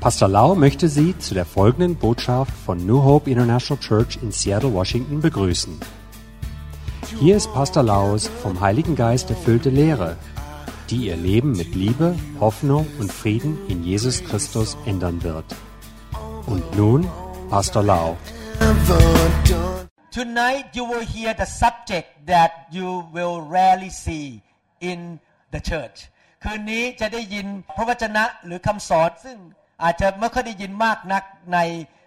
Pastor Lau möchte Sie zu der folgenden Botschaft von New Hope International Church in Seattle, Washington begrüßen. Hier ist Pastor Laus vom Heiligen Geist erfüllte Lehre, die Ihr Leben mit Liebe, Hoffnung und Frieden in Jesus Christus ändern wird. Und nun Pastor Lau. Tonight you will hear the subject that you will rarely see in the church. คืนนี้จะได้ยินพระวจนะหรือคำสอนซึ่ง อาจจะไม่ค่อยได้ยินมากนักใน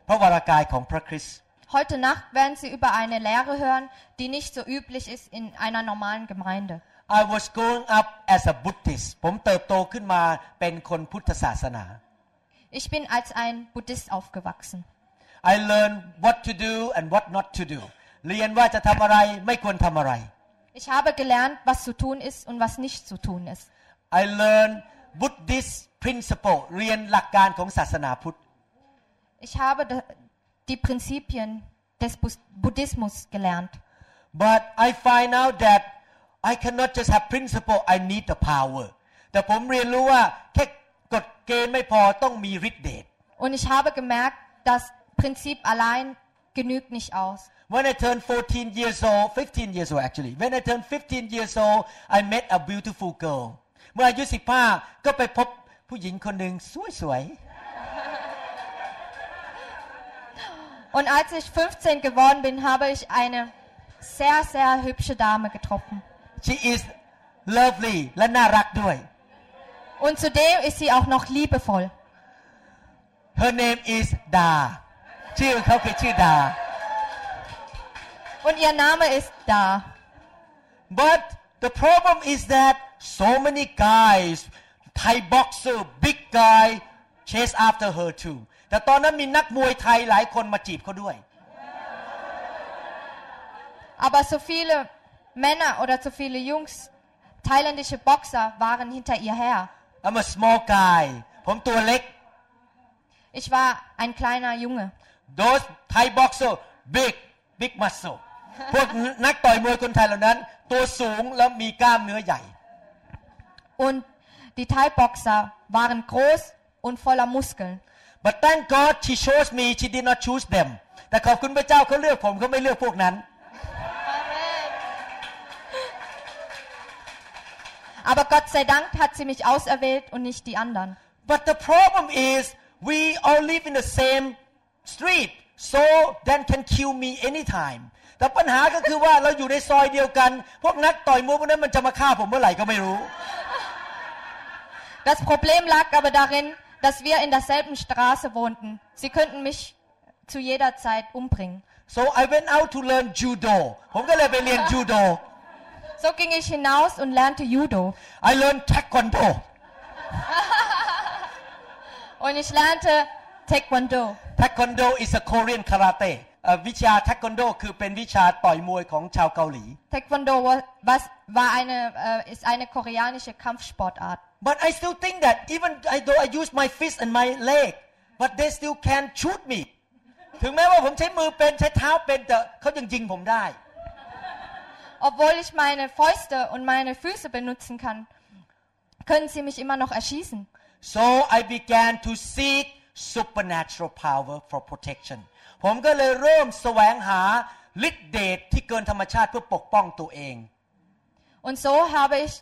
พระวรากายของพระคริสต์ Heute Nacht werden Sie über eine Lehre hören, die nicht so üblich ist in einer normalen Gemeinde. I was growing up as a Buddhist ผมเติบโตขึ้นมาเป็นคนพุทธศาสนา Ich bin als ein Buddhist aufgewachsen. I learned what to do and what not to do เรียนว่าจะทำอะไรไม่ควรทำอะไร Ich habe gelernt, was zu tun ist und was nicht zu tun ist. I learned Buddhist principle เรียนหลักการของศาสนาพุทธ Ich habe de- die Prinzipien des Bus- Buddhismus gelernt. but I find out that I cannot just have principle I need the power แต่ผมเรียนรู้ว่าแค่กฎเกณฑ์ไม่พอต้องมีฤทธิ์เดช Und ich habe gemerkt, das Prinzip allein genügt nicht aus. When I turned 14 years old 15 years old actually when I turned 15 years old I met a beautiful girl เมื่ออายุ15ก็ไปพบ ผู้หญิงคนหนึ่งสวย Und als ich 15 geworden bin, habe ich eine sehr, sehr hübsche Dame getroffen. ๆ she is lovely และน่ารักด้วย Und zudem ist sie auch noch liebevoll. her name is Da ชื่อเขาคือชื่อดา Und ihr Name ist Da. But the problem is that so many guys, Thai boxer, big guy, chase after her too. แต่ตอนนั้นมีนักมวยไทยหลายคนมาจีบเขาด้วย Aber so viele Männer oder so viele Jungs, thailändische Boxer, waren hinter ihr her. I'm a small guy ผมตัวเล็ก Ich war ein kleiner Junge. those Thai boxer big big muscle พวกนักต่อยมวยคนไทยเหล่านั้น ตัวสูงแล้วมีกล้ามเนื้อใหญ่ Und die Thai-Boxer waren groß und voller Muskeln. but thank God she chose me she did not choose them แต่ขอบคุณพระเจ้าเขาเลือกผมเขาไม่เลือกพวกนั้น Aber Gott sei Dank hat sie mich auserwählt und nicht die anderen. But the problem is we all live in the same street so that can kill me anytime แต่ปัญหาก็คือว่าเราอยู่ในซอยเดียวกัน พวกนักต่อยมวยพวกนั้นมันจะมาฆ่าผมเมื่อไหร่ก็ไม่รู้ Das Problem lag aber darin, dass wir in derselben Straße wohnten. Sie könnten mich zu jeder Zeit umbringen. so I went out to learn judo ผมก็เลยไปเรียนจูโด So ging ich hinaus und lernte Judo. I learned taekwondo Und ich lernte Taekwondo. taekwondo is a Korean karate เอ่อวิชา taekwondo คือเป็นวิชาต่อยมวยของชาวเกาหลี Taekwondo wa- was, war eine, äh, ist eine koreanische Kampfsportart. but I still think that even though I use my fist and my leg but they still can shoot me ถึงแม้ว่าผมใช้มือเป็นใช้เท้าเป็นแต่เขายังยิงผมได้ Obwohl ich meine Fäuste und meine Füße benutzen kann, können sie mich immer noch erschießen. so I began to seek supernatural power for protection ผมก็เลยเริ่มแสวงหาฤทธิเดชที่เกินธรรมชาติเพื่อปกป้องตัวเอง Und so habe ich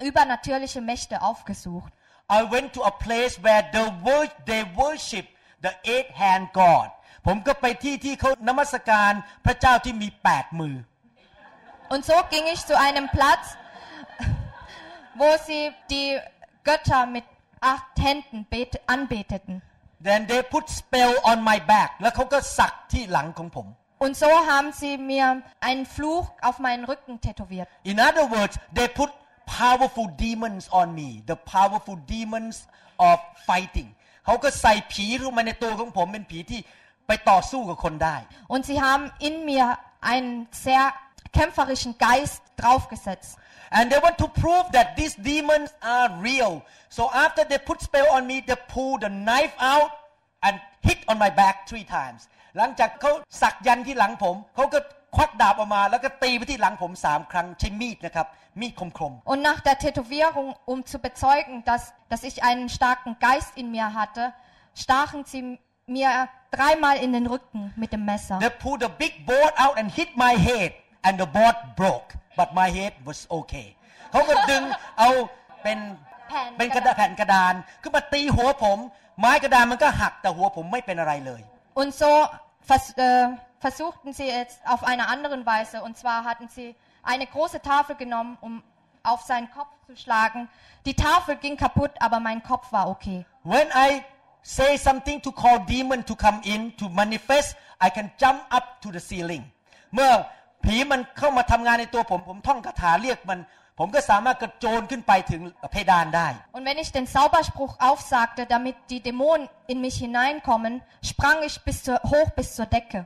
übernatürliche Mächte aufgesucht. I went to a place where the wor- they worship the eight hand God ผมก็ไปที่ที่เขานมัสการพระเจ้าที่มีแปดมือ Und so ging ich zu einem Platz, wo sie die Götter mit acht Händen bet- anbeteten. then they put spell on my back แล้วเขาก็สักที่หลังของผม Und so haben sie mir einen Fluch auf meinen Rücken tätowiert. In other words they put powerful demons on me the powerful demons of fighting เขาก็ใส่ผีเข้ามาในตัวของผมเป็นผีที่ไปต่อสู้กับคนได้ Und sie haben in mir einen sehr kämpferischen Geist draufgesetzt. And they want to prove that these demons are real. So after they put spell on me, they pull the knife out and hit on my back three times. หลังจากเขาสักยันที่หลังผม เขาก็ ควักดาบออกมาแล้วก็ตีไปที่หลังผมสามครั้งใช้มีดนะครับมีดคม Und nach der Tätowierung, um zu bezeugen, dass, dass ich einen starken Geist in mir hatte, stachen sie mir dreimal in den Rücken mit dem Messer. They pulled a big board out and hit my head and the board broke but my head was okay เขาก็ดึงเอาเป็นแผ่นเป็นกระดาษแผ่นกระดานขึ้นมาตีหัวผม ไม้กระดานมันก็หักแต่หัวผมไม่เป็นอะไรเลย Und so vers äh, versuchten sie es auf einer anderen Weise. Und zwar hatten sie eine große Tafel genommen, um auf seinen Kopf zu schlagen. Die Tafel ging kaputt, aber mein Kopf war okay. When I say something to call demon to come in to manifest I can jump up to the ceiling เมื่อผีมันเข้ามาทำงานในตัวผม ผมท่องคาถาเรียกมัน ผมก็สามารถกระโจนขึ้นไปถึงเพดานได้ Und wenn ich den Zauberspruch aufsagte, damit die Dämonen in mich hineinkommen, sprang ich bis zur, hoch bis zur Decke.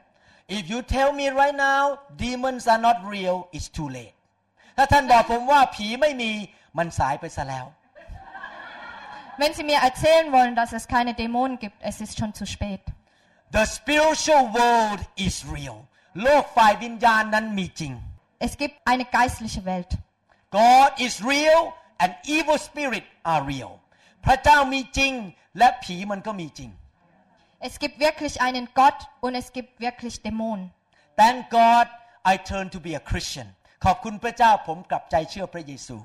If you tell me right now demons are not real it's too late ถ้าท่านบอกผมว่าผีไม่มีมันสายไปซะแล้ว Wenn Sie mir erzählen wollen, dass es keine Dämonen gibt, es ist schon zu spät. The spiritual world is real โลกฝ่ายวิญญาณนั้นมีจริง Es gibt eine geistliche Welt. God is real and evil spirit are real พระเจ้ามีจริง และผีมันก็มีจริง Es gibt wirklich einen Gott und es gibt wirklich Dämonen. Thank God I turned to be a Christian ขอบคุณพระเจ้าผมกลับใจเชื่อพระเยซู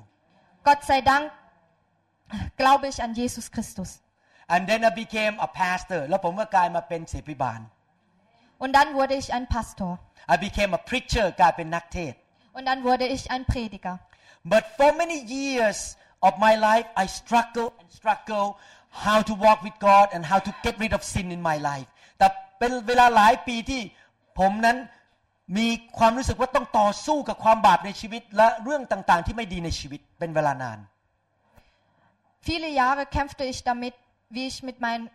Gott sei Dank glaube ich an Jesus Christus. and then I became a pastor แล้วผมก็กลายมาเป็นเสพิบาล Und dann wurde ich ein Pastor. I became a preacher กลายเป็นนักเทศน์ Und dann wurde ich ein Prediger. But for many years of my life, I struggle and struggle how to walk with God and how to get rid of sin in my life. แต่เป็นเวลาหลายปีที่ผมนั้นมีความรู้สึกว่าต้องต่อสู้กับความบาปในชีวิต และเรื่องต่างๆ ที่ไม่ดีในชีวิตเป็นเวลานาน Viele Jahre kämpfte ich damit, wie ich mit meinen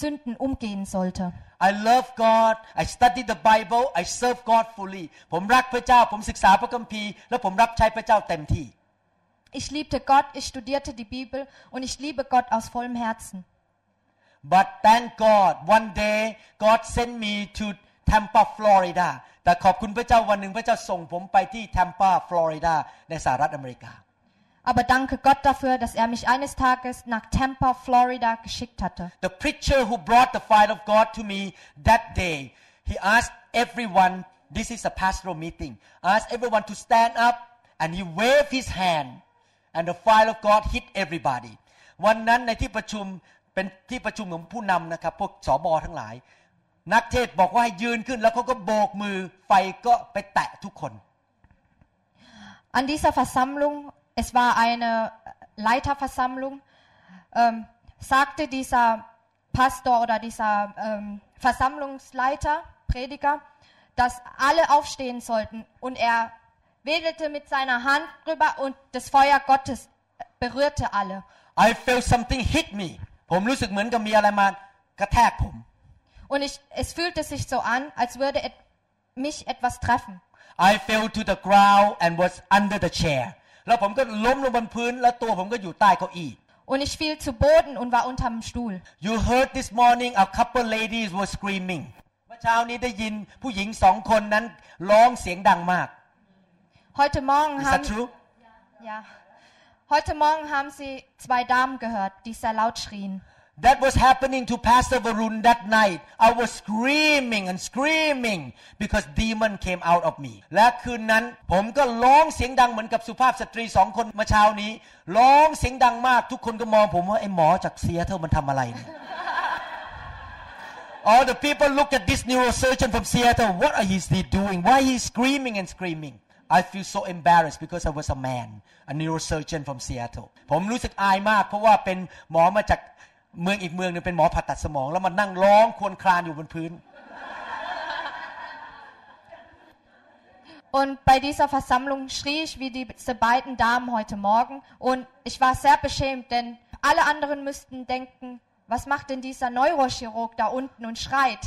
Sünden umgehen sollte. I love God I study the Bible I serve God fully ผมรักพระเจ้า ผมศึกษาพระคัมภีร์ และผมรับใช้พระเจ้าเต็มที่ Ich liebte Gott, ich studierte die Bibel und ich liebe Gott aus vollem Herzen. But thank God one day God sent me to Tampa Florida แต่ขอบคุณพระเจ้าวันหนึ่งพระเจ้าส่งผมไปที่ Tampa Florida ในสหรัฐอเมริกา Aber danke Gott dafür, dass er mich eines Tages nach Tampa, Florida geschickt hatte. The preacher who brought the fire of God to me that day he asked everyone this is a pastoral meeting asked everyone to stand up and he waved his hand and the fire of God hit everybody วันนั้นในที่ประชุมเป็นที่ประชุมของผู้นำนะครับ พวกสอบอทั้งหลาย นักเทศน์บอกว่าให้ยืนขึ้น แล้วเขาก็โบกมือไฟก็ไปแตะทุกคน An dieser Versammlung, es war eine Leiterversammlung, ähm, sagte dieser Pastor oder dieser ähm, Versammlungsleiter, Prediger, dass alle aufstehen sollten. Und er wedelte mit seiner Hand drüber und das Feuer Gottes berührte alle. I felt something hit me ผมรู้สึกเหมือนกับมีอะไรมากระแทกผม Und ich, es fühlte sich so an, als würde et, mich etwas treffen. I fell to the ground and was under the chair แล้วผมก็ล้มลงบนพื้น แล้วตัวผมก็อยู่ใต้เก้าอี้ Und ich fiel zu Boden und war unterm Stuhl. You heard this morning a couple ladies were screaming เมื่อเช้านี้ได้ยินผู้หญิงสองคนนั้นร้องเสียงดังมาก Heute Morgen Is that haben, true ja, heute Morgen haben sie zwei Damen gehört, die sehr laut schrien. That was happening to Pastor Varun that night I was screaming and screaming because demon came out of me และคืนนั้นผมก็ร้องเสียงดังเหมือนกับสุภาพสตรีสองคนเมื่อเช้านี้ ร้องเสียงดังมาก ทุกคนก็มองผมว่าไอ้หมอจากเซียเท่ามันทำอะไรเนี่ย All the people look at this neurosurgeon from Seattle. What are he doing? Why he screaming and screaming? I feel so embarrassed because I was a man, a neurosurgeon from Seattle. ผมรู้สึกอายมาก เพราะว่าเป็นหมอมาจากเมืองอีกเมืองหนึงเป็นหมอผ่าตัดสมอง แล้วมานั่งร้องครวญครางอยู่บนพื้น Und bei dieser Versammlung schrie ich wie diese beiden Damen heute Morgen und ich war sehr beschämt, denn alle anderen müssten denken, was macht denn dieser Neurochirurg da unten und schreit?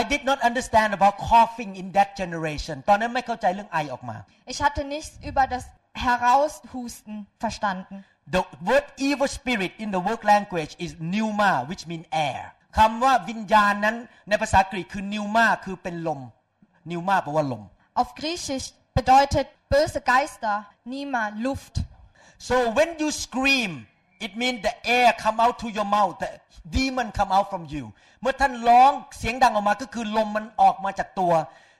I did not understand about coughing in that generation ตอนนั้นไม่เข้าใจเรื่องไอออกมา Ich hatte nichts über das Heraushusten verstanden. The word evil spirit in the work language is pneuma which mean air คำว่าวิญญาณนั้นในภาษากรีกคือ pneuma คือเป็นลม pneuma แปลว่าลม Auf Griechisch bedeutet böse Geister Nima Luft. So when you scream it means the air come out to your mouth the demon come out from you เมื่อท่านร้องเสียงดังออกมาก็คือลมมันออกมาจากตัว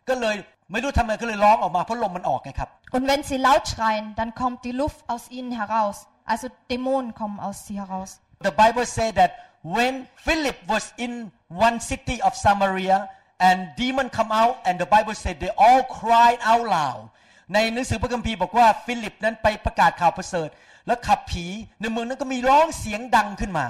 ก็เลยไม่รู้ทำไมก็เลยร้องออกมาเพราะลมมันออกไงครับ Und wenn sie laut schreien, dann kommt die Luft aus ihnen heraus. Also Dämonen kommen aus sie heraus. The Bible say that when Philip was in one city of Samaria and demon come out and the Bible said they all cried out loud ในหนังสือพระคัมภีร์บอกว่าฟิลิปนั้นไปประกาศข่าวประเสริฐ แล้วขับผีในเมืองนั้นก็มีร้องเสียงดังขึ้นมา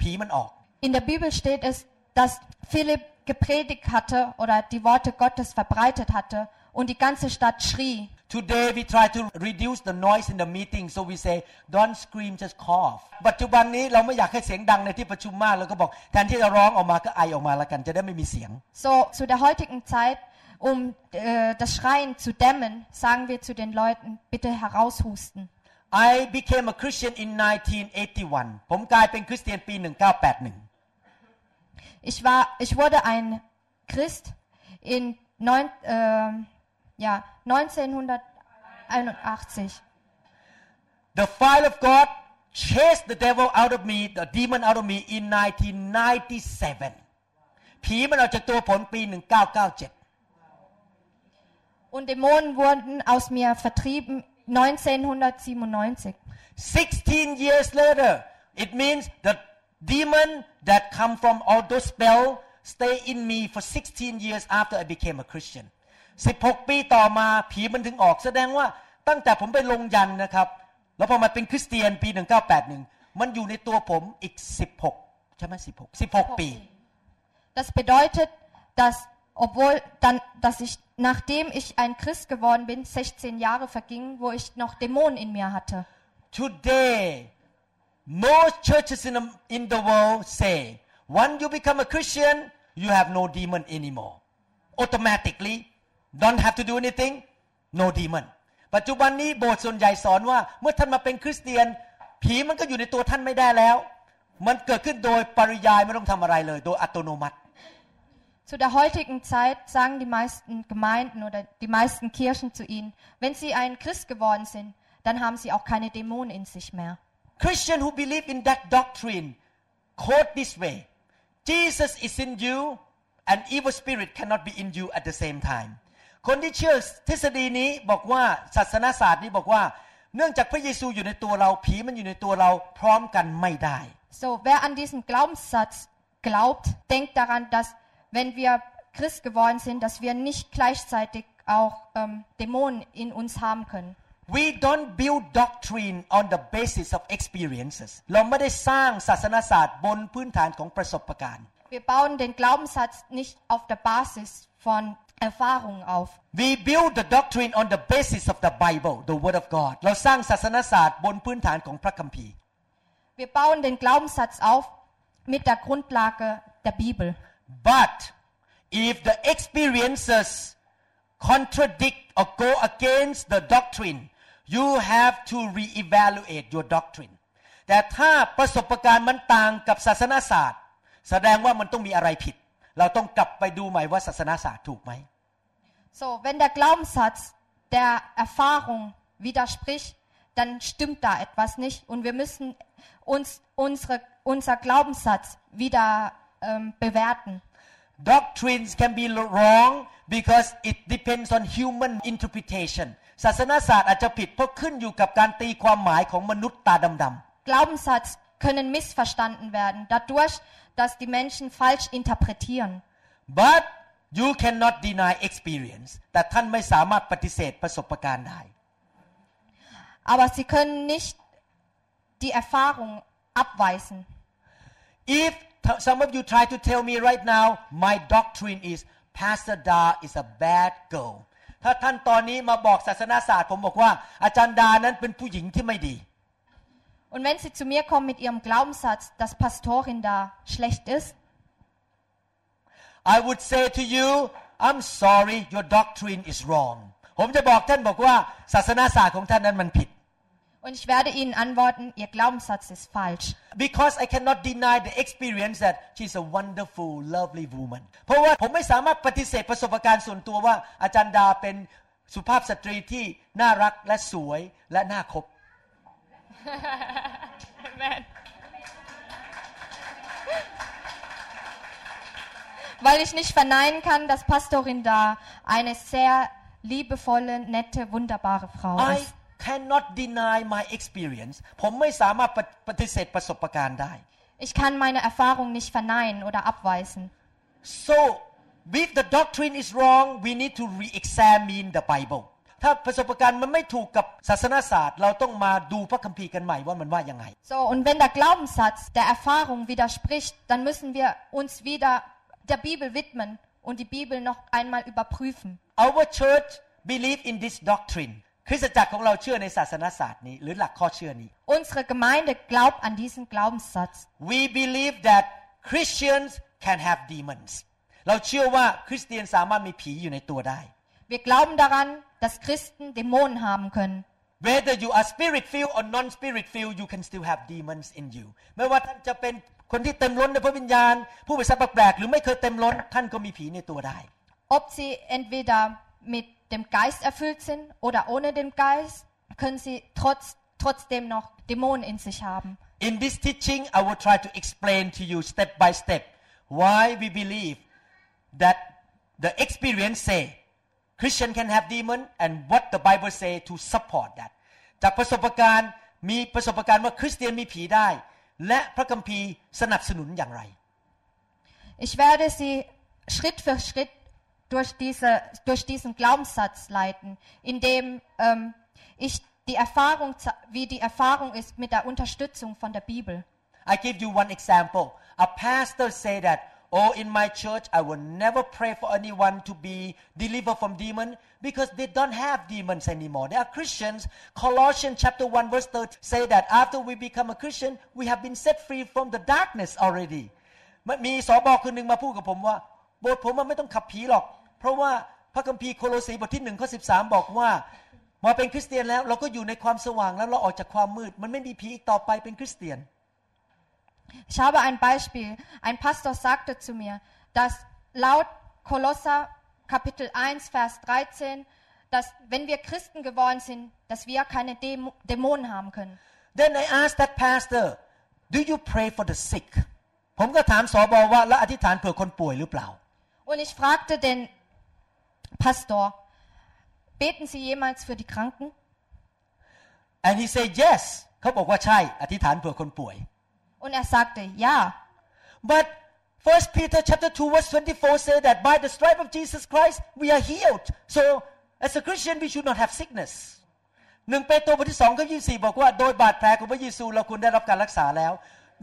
ผีมันออก In der Bibel steht es, dass Philipp gepredigt hatte oder die Worte Gottes verbreitet hatte und die ganze Stadt schrie. Today we try to reduce the noise in the meeting so we say don't scream just cough ปัจจุบันนี้เราไม่อยากให้เสียงดังในที่ประชุมมากเราก็บอกแทนที่จะร้องออกมาก็ไอออกมาแล้วกันจะได้ไม่มีเสียง So zu der heutigen Zeit, um äh, das Schreien zu dämmen, sagen wir zu den Leuten, bitte heraushusten. I became a Christian in 1981 ผมกลายเป็นคริสเตียนปี 1981 Ich, war, ich wurde ein Christ in neun, äh, ja, 1981. The fire of God chased the devil out of me the demon out of me in 1997 ผีมันออกจากตัวผมปี 1997 Und Dämonen wurden aus mir vertrieben 1997. 16 years later it means the demon that come from all those spell stay in me for 16 years after I became a Christian 16 ปีต่อมาผีมันถึงออกแสดงว่าตั้งแต่ผมไปลงยันนะครับ แล้วพอมาเป็นคริสเตียนปี 1981 มันอยู่ในตัวผมอีก 16 ใช่ไหม16 16 ปี Das bedeutet, dass obwohl dann, dass ich, nachdem ich ein Christ geworden bin, 16 Jahre vergingen, wo ich noch Dämonen in mir hatte. Today, most churches in the, in the world say, once you become a Christian, you have no demon anymore. Automatically, don't have to do anything, no demon. ปัจจุบันนี้โบสถ์ส่วนใหญ่สอนว่าเมื่อท่านมาเป็นคริสเตียน ผีมันก็อยู่ในตัวท่านไม่ได้แล้ว มันเกิดขึ้นโดยปริยายไม่ต้องทำอะไรเลย โดยอัตโนมัติ Zu der heutigen Zeit sagen die meisten Gemeinden oder die meisten Kirchen zu ihnen, wenn sie ein Christ geworden sind, dann haben sie auch keine Dämonen in sich mehr. Christian who believe in that doctrine quote this way Jesus is in you and evil spirit cannot be in you at the same time คนที่เชื่อทฤษฎีนี้บอกว่าศาสนาศาสตร์นี้บอกว่า เนื่องจากพระเยซูอยู่ในตัวเราผีมันอยู่ในตัวเราพร้อมกันไม่ได้ So, wer an diesen Glaubenssatz glaubt, denkt daran, dass wenn wir Christ geworden sind, dass wir nicht gleichzeitig auch ähm, Dämonen in uns haben können. We don't build doctrine on the basis of experiences เราไม่ได้สร้างศาสนาศาสตร์บนพื้นฐานของประสบการณ์ Wir bauen den Glaubenssatz nicht auf der Basis von Erfahrungen auf. We build the doctrine on the basis of the Bible the Word of God เราสร้างศาสนาศาสตร์บนพื้นฐานของพระคัมภีร์ Wir bauen den Glaubenssatz auf mit der Grundlage der Bibel. But if the experiences contradict or go against the doctrine, you have to reevaluate your doctrine. แต่ถ้าประสบการณ์มันต่างกับศาสนาศาสตร์ แสดงว่ามันต้องมีอะไรผิด เราต้องกลับไปดูใหม่ว่าศาสนาศาสตร์ถูกไหม So, wenn der Glaubenssatz der Erfahrung widerspricht, dann stimmt da etwas nicht und wir müssen uns unsere, unser Glaubenssatz wieder ähm, bewerten. Doctrines can be wrong because it depends on human interpretation ศาสนาศาสตร์อาจจะผิดเพราะขึ้นอยู่กับการตีความหมายของมนุษย์ตาดำ Glaubenssatz können missverstanden werden, dadurch, dass die Menschen falsch interpretieren. ๆ but you cannot deny experience แต่ท่านไม่สามารถปฏิเสธประสบการณ์ได้ Aber sie können nicht die Erfahrung abweisen. if t- some of you try to tell me right now my doctrine is Pastor Da is a bad girl ถ้าท่านตอนนี้มาบอกศาสนาศาสตร์ผมบอกว่าอาจารย์ดานั้นเป็นผู้หญิงที่ไม่ดี Und wenn sie zu mir kommen mit ihrem Glaubenssatz, dass Pastorin da schlecht ist, I would say to you I'm sorry your doctrine is wrong ผมจะบอกท่านบอกว่าศาสนาศาสตร์ของท่านนั้นมันผิด Und ich werde ihnen antworten, ihr Glaubenssatz ist falsch. Because I cannot deny the experience that she's a wonderful, lovely woman. เพราะว่าผมไม่สามารถปฏิเสธประสบการณ์ส่วนตัวว่าอาจารย์ดาเป็นสุภาพสตรีที่น่ารักและสวยและน่าคบ Amen. Weil ich nicht verneinen kann, dass Pastorin da eine sehr liebevolle, nette, wunderbare Frau I ist cannot deny my experience ผมไม่สามารถปฏิปฏิเสธประสบการณ์ได้ Ich kann meine Erfahrung nicht verneinen oder abweisen. so if the doctrine is wrong we need to re-examine the Bible ถ้าประสบการณ์มันไม่ถูกกับศาสนศาสตร์ เราต้องมาดูพระคัมภีร์กันใหม่ว่ามันว่ายังไง So, und wenn der Glaubenssatz der Erfahrung widerspricht, dann müssen wir uns wieder der Bibel widmen und die Bibel noch einmal überprüfen. Our church believe in this doctrine คริสตจักรของเราเชื่อในศาสนศาสตร์นี้หรือหลักข้อเชื่อนี้ Unsere Gemeinde glaubt an diesen Glaubenssatz. we believe that Christians can have demons เราเชื่อว่าคริสเตียนสามารถมีผีอยู่ในตัวได้ Wir glauben daran, dass Christen Dämonen haben können. whether you are spirit filled or non spirit filled you can still have demons in you ไม่ว่าท่านจะเป็นคนที่เต็มล้นในพระวิญญาณ ผู้เป็นสัตว์แปลกๆหรือไม่เคยเต็มล้นท่านก็มีผีในตัวได้ Ob sie entweder mit dem Geist erfüllt sind oder ohne den Geist, können sie trotz, trotzdem noch Dämonen in sich haben. In this teaching, I will try to explain to you step by step why we believe that the experience say Christian can have demon and what the Bible say to support that จากประสบการณ์มีประสบการณ์ว่าคริสเตียนมีผีได้ และพระคัมภีร์สนับสนุนอย่างไร Ich werde sie Schritt für Schritt durch, diese, durch diesen Glaubenssatz leiten, indem ähm, ich die Erfahrung, ze- wie die Erfahrung ist mit der Unterstützung von der Bibel. I give you one example. A pastor say that, oh, in my church, I will never pray for anyone to be delivered from demon because they don't have demons anymore. They are Christians. Colossians chapter 1 verse 30 say that after we become a Christian, we have been set free from the darkness already. มันมีสอบอคนหนึ่งมาพูดกับผมว่าโบสถ์ผมมันไม่ต้องขับผีหรอก เพราะว่าพระคัมภีร์โคโลสีบทที่หนึ่งข้อสิบอกว่ามาเป็นคริสเตียนแล้วเราก็อยู่ในความสว่างแล้วเราออกจากความมืด มันไม่มีผีอีกต่อไปเป็นคริสเตียน Ich habe ein Beispiel. Ein Pastor sagte zu mir, dass laut Kolosser Kapitel 1, Vers 13, dass wenn wir Christen geworden sind, dass wir keine Dämo- Dämonen haben können. Then I asked that pastor do you pray for the sick ผมก็ถามสอบอว่าแล้วอธิษฐานเผื่อคนป่วยหรือเปล่า Und ich fragte den Pastor, beten Sie jemals für die Kranken? and he said yes เขาบอกว่าใช่ อธิษฐานเผื่อคนป่วย Und er sagte, ja. but First Peter chapter 2 verse 24 say that by the stripe of Jesus Christ we are healed so as a Christian we should not have sickness หนึ่งเปโตรบทที่สองข้อยี่สี่บอกว่าโดยบาดแผลของพระเยซูเราควรได้รับการรักษาแล้ว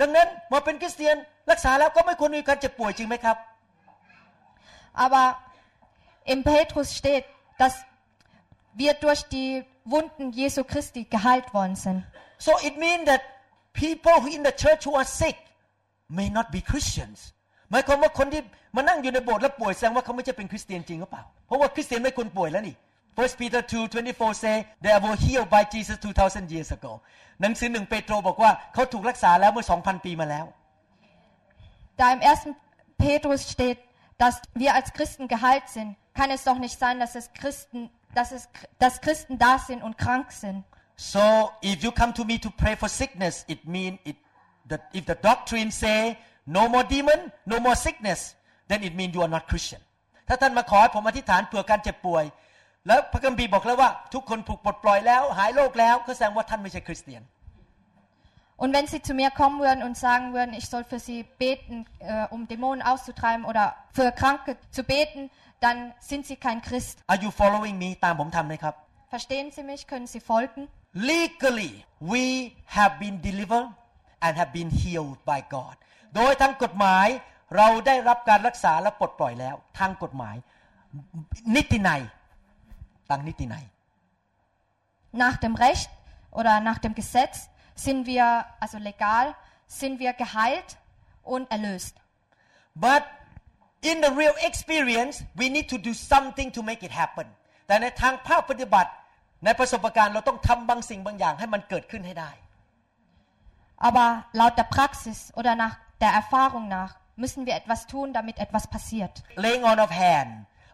ดังนั้นมาเป็นคริสเตียนรักษาแล้วก็ไม่ควรมีการเจ็บป่วยจริงไหมครับ Aber im Petrus steht, dass wir durch die Wunden Jesu Christi geheilt worden sind. So it means that people who in the church who are sick may not be Christians หมายความว่าคนที่มานั่งอยู่ในโบสถ์แล้วป่วยแสดงว่าเขาไม่ใช่เป็นคริสเตียนจริงหรือเปล่า เพราะว่าคริสเตียนไม่ควรป่วยแล้วนี่ First Peter 2:24 say they were healed by Jesus 2,000 years ago หนังสือหนึ่งเปโตรบอกว่าเขาถูกรักษาแล้วเมื่อ 2,000 ปีมาแล้ว Da im 1. Petrus steht, dass wir als Christen geheilt sind, kann es doch nicht sein, dass es Christen, dass es, dass Christen da sind und krank sind. So if you come to me to pray for sickness it mean it that if the doctrine say no more demon no more sickness then it mean you are not Christian ถ้าท่านมาขอให้ผมอธิษฐานเผื่อการเจ็บป่วย แล้วพระคัมภีร์บอกแล้วว่า ทุกคนถูกปลดปล่อยแล้ว หายโรคแล้วก็แสดงว่าท่านไม่ใช่คริสเตียน Und wenn sie zu mir kommen würden und sagen würden, ich soll für sie beten, äh, um Dämonen auszutreiben oder für Kranke zu beten, dann sind sie kein Christ. Are you following me ตามผมทำไหมครับ Verstehen Sie mich? Können Sie folgen? legally we have been delivered and have been healed by God โดยทางกฎหมายเราได้รับการรักษาและปลดปล่อยแล้ว ทางกฎหมาย นิตินัยทางนิตินัย Nach dem Recht oder nach dem Gesetz sind wir, also legal, sind wir geheilt und erlöst. but in the real experience we need to do something to make it happen แต่ในทางภาคปฏิบัติ ในประสบการณ์เราต้องทำบางสิ่งบางอย่างให้มันเกิดขึ้นให้ได้ Aber laut der Praxis oder nach der Erfahrung nach müssen wir etwas tun, damit etwas passiert. laying on of hand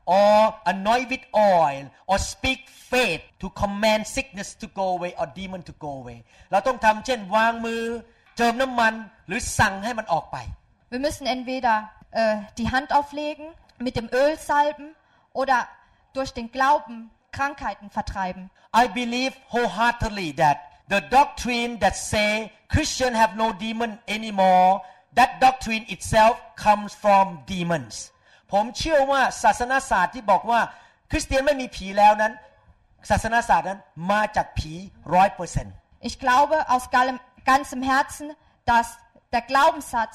or anoint with oil or speak faith to command sickness to go away or demon to go away เราต้องทำเช่นวางมือ เจิมน้ำมัน หรือสั่งให้มันออกไป Wir müssen entweder äh, die Hand auflegen, mit dem Öl salben oder durch den Glauben Krankheiten vertreiben. I believe wholeheartedly that the doctrine that say Christian have no demon anymore, that doctrine itself comes from demons. ผมเชื่อว่าศาสนาศาสตร์ที่บอกว่า คริสเตียนไม่มีผีแล้วนั้น ศาสนาศาสตร์นั้นมาจากผีร้อยเปอร์เซ็นต์ Ich glaube aus gallem- ganzem Herzen, dass der Glaubenssatz,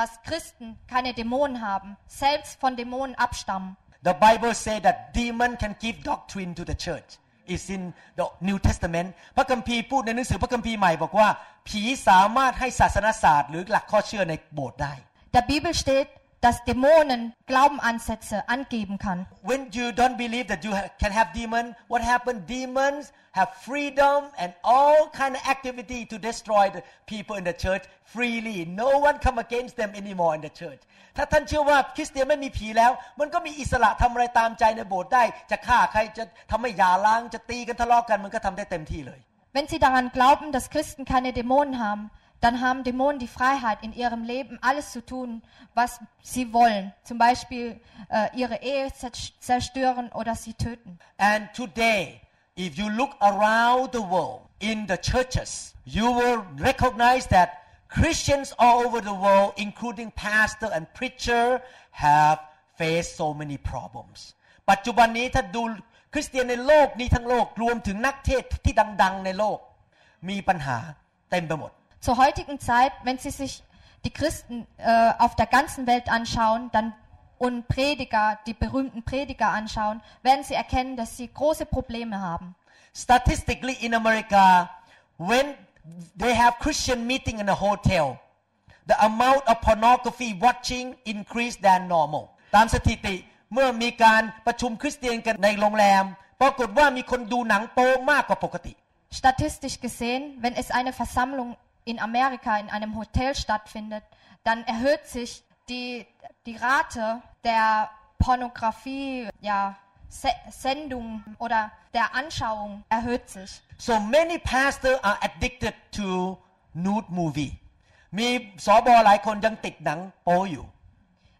dass Christen keine Dämonen haben, selbst von Dämonen abstammen. The Bible say that demon can give doctrine to the church. It's in the New Testament พระคัมภีร์พูดในหนังสือพระคัมภีร์ใหม่บอกว่า ผีสามารถให้ศาสนศาสตร์ หรือหลักข้อเชื่อในโบสถ์ได้ Der Bibel steht, dass Dämonen Glaubenansätze angeben kann. When you don't believe that you ha- can have demon, what happened? Demons have freedom and all kind of activity to destroy the people in the church freely. No one come against them anymore in the church. ถ้าท่านเชื่อว่าคริสเตียนไม่มีผีแล้ว มันก็มีอิสระทำอะไรตามใจในโบสถ์ได้ จะฆ่าใครจะทำให้หย่าร้างจะตีกันทะเลาะกันมันก็ทำได้เต็มที่เลย Wenn sie daran glauben, dass Christen keine Dämonen haben, dann haben Dämonen die Freiheit, in ihrem Leben alles zu tun, was sie wollen. Zum Beispiel äh, ihre Ehe zer- zerstören oder sie töten. And today, if you look around the world in the churches, you will recognize that Christians all over the world, including pastor and preacher, have faced so many problems. ปัจจุบันนี้ถ้าดูคริสเตียนในโลกนี้ทั้งโลกรวมถึงนักเทศน์ที่ดัง ๆ ในโลก มีปัญหาเต็มไปหมด Zur heutigen Zeit, wenn Sie sich die Christen äh, auf der ganzen Welt anschauen, dann und Prediger, die berühmten Prediger anschauen, werden Sie erkennen, dass sie große Probleme haben. Statistically in America, when they have Christian meeting in a hotel, the amount of pornography watching increase than normal. ตามสถิติเมื่อมีการประชุมคริสเตียนกันในโรงแรม ปรากฏว่ามีคนดูหนังโป๊มากกว่าปกติ Statistisch gesehen, wenn es eine Versammlung in Amerika in einem Hotel stattfindet, dann erhöht sich die, die Rate der Pornografie, ja, Se Sendungen oder der Anschauung erhöht sich. so many pastors are addicted to nude movie มีสอบอหลายคนยังติดหนังโป๊อยู่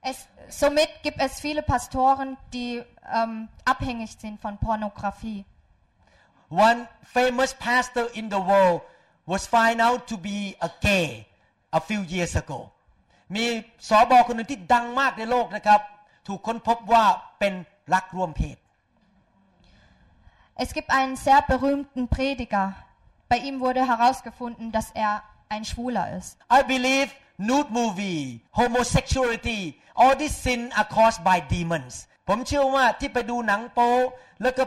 Es, somit gibt es viele Pastoren, die ähm, abhängig sind von Pornografie. One famous pastor in the world was found out to be a gay a few years ago มีสอบอคนหนึ่งที่ดังมากในโลกนะครับ ถูกค้นพบว่าเป็นรักร่วมเพศ Es gibt einen sehr berühmten Prediger. Bei ihm wurde herausgefunden, dass er ein Schwuler ist. I believe nude movie homosexuality all these sin are caused by demons ผมเชื่อว่าที่ไปดูหนังโป๊แล้วก็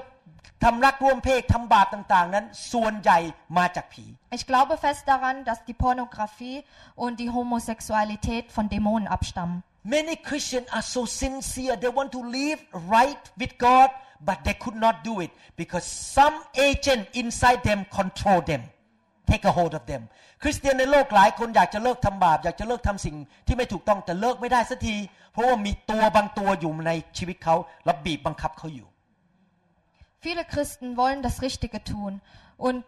ทำรักร่วมเพศทำบาปต่างๆ นั้นส่วนใหญ่มาจากผี Ich glaube fest daran, dass die Pornografie und die Homosexualität von Dämonen abstammen. Many Christians are so sincere. They want to live right with God, but they could not do it because some agent inside them control them, take a hold of them. คริสเตียนในโลกหลายคนอยากจะเลิกทำบาป อยากจะเลิกทำสิ่งที่ไม่ถูกต้องแต่เลิกไม่ได้สักที เพราะว่ามีตัวบางตัวอยู่ในชีวิตเขาแล้วบีบบังคับเขาอยู่ Viele Christen wollen das Richtige tun und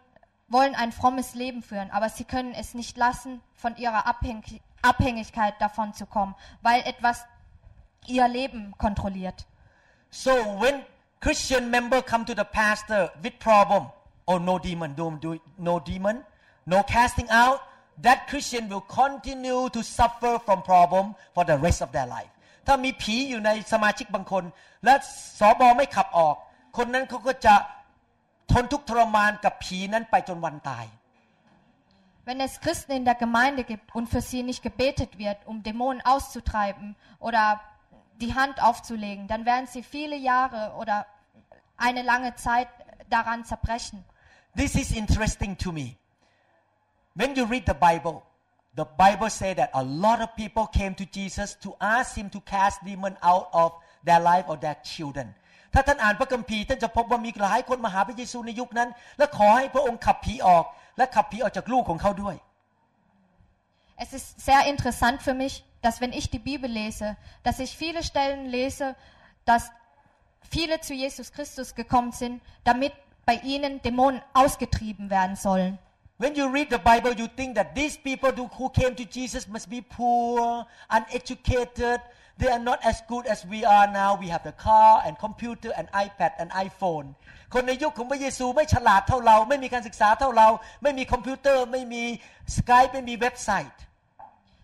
wollen ein frommes Leben führen, aber sie können es nicht lassen, von ihrer Abhängig Abhängigkeit davon zu kommen, weil etwas ihr Leben kontrolliert. So when Christian member come to the pastor with problem, oh no demon, no, do- no demon, no casting out, that Christian will continue to suffer from problem for the rest of their life. ถ้ามีผีอยู่ในสมาชิกบางคน และสอบอไม่ขับออก คนนั้นเขาก็จะทนทุกข์ทรมานกับผีนั้นไปจนวันตาย Wenn es Christen in der Gemeinde gibt und für sie nicht gebetet wird, um Dämonen auszutreiben oder die Hand aufzulegen, dann werden sie viele Jahre oder eine lange Zeit daran zerbrechen. This is interesting to me. When you read the Bible, the Bible say that a lot of people came to Jesus to ask him to cast demon out of their life or their children. ถ้าท่านอ่านพระคัมภีร์ท่านจะพบว่ามีหลายคนมาหาพระเยซูในยุคนั้น และขอให้พระองค์ขับผีออก และขับผีออกจากลูกของเขาด้วย Es ist sehr interessant für mich, dass wenn ich die Bibel lese, dass ich viele Stellen lese, dass viele zu Jesus Christus gekommen sind, damit bei ihnen Dämonen ausgetrieben werden sollen. When you read the Bible, you think that these people who who came to Jesus must be poor, uneducated. they are not as good as we are now we have the car and computer and iPad and iPhone คนในยุคของพระเยซูไม่ฉลาดเท่าเรา ไม่มีการศึกษาเท่าเรา ไม่มีคอมพิวเตอร์ ไม่มีสกายไม่มีเว็บไซต์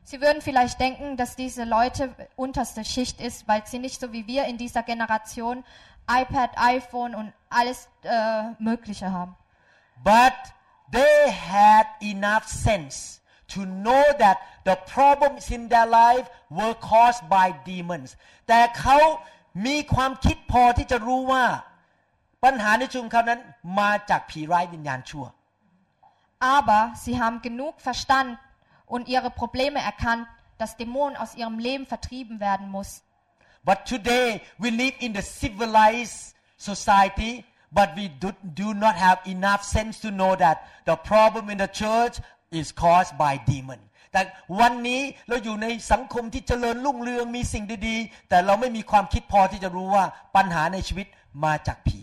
Sie würden vielleicht denken, dass diese Leute unterste Schicht ist, weil sie nicht so wie wir in dieser Generation iPad, iPhone und alles äh, Mögliche haben. but they had enough sense to know that the problems in their life were caused by demons แต่เขามีความคิดพอที่จะรู้ว่า ปัญหาในชีวิตของเขานั้นมาจากผีร้ายวิญญาณชั่ว Aber sie haben genug Verstand und ihre Probleme erkannt, dass Dämonen aus ihrem Leben vertrieben werden muss. But today we live in the civilized society, but we do, do not have enough sense to know that the problem in the church is caused by demon. แต่วันนี้เราอยู่ในสังคมที่เจริญรุ่งเรืองมีสิ่งดีๆ แต่เราไม่มีความคิดพอที่จะรู้ว่าปัญหาในชีวิตมาจากผี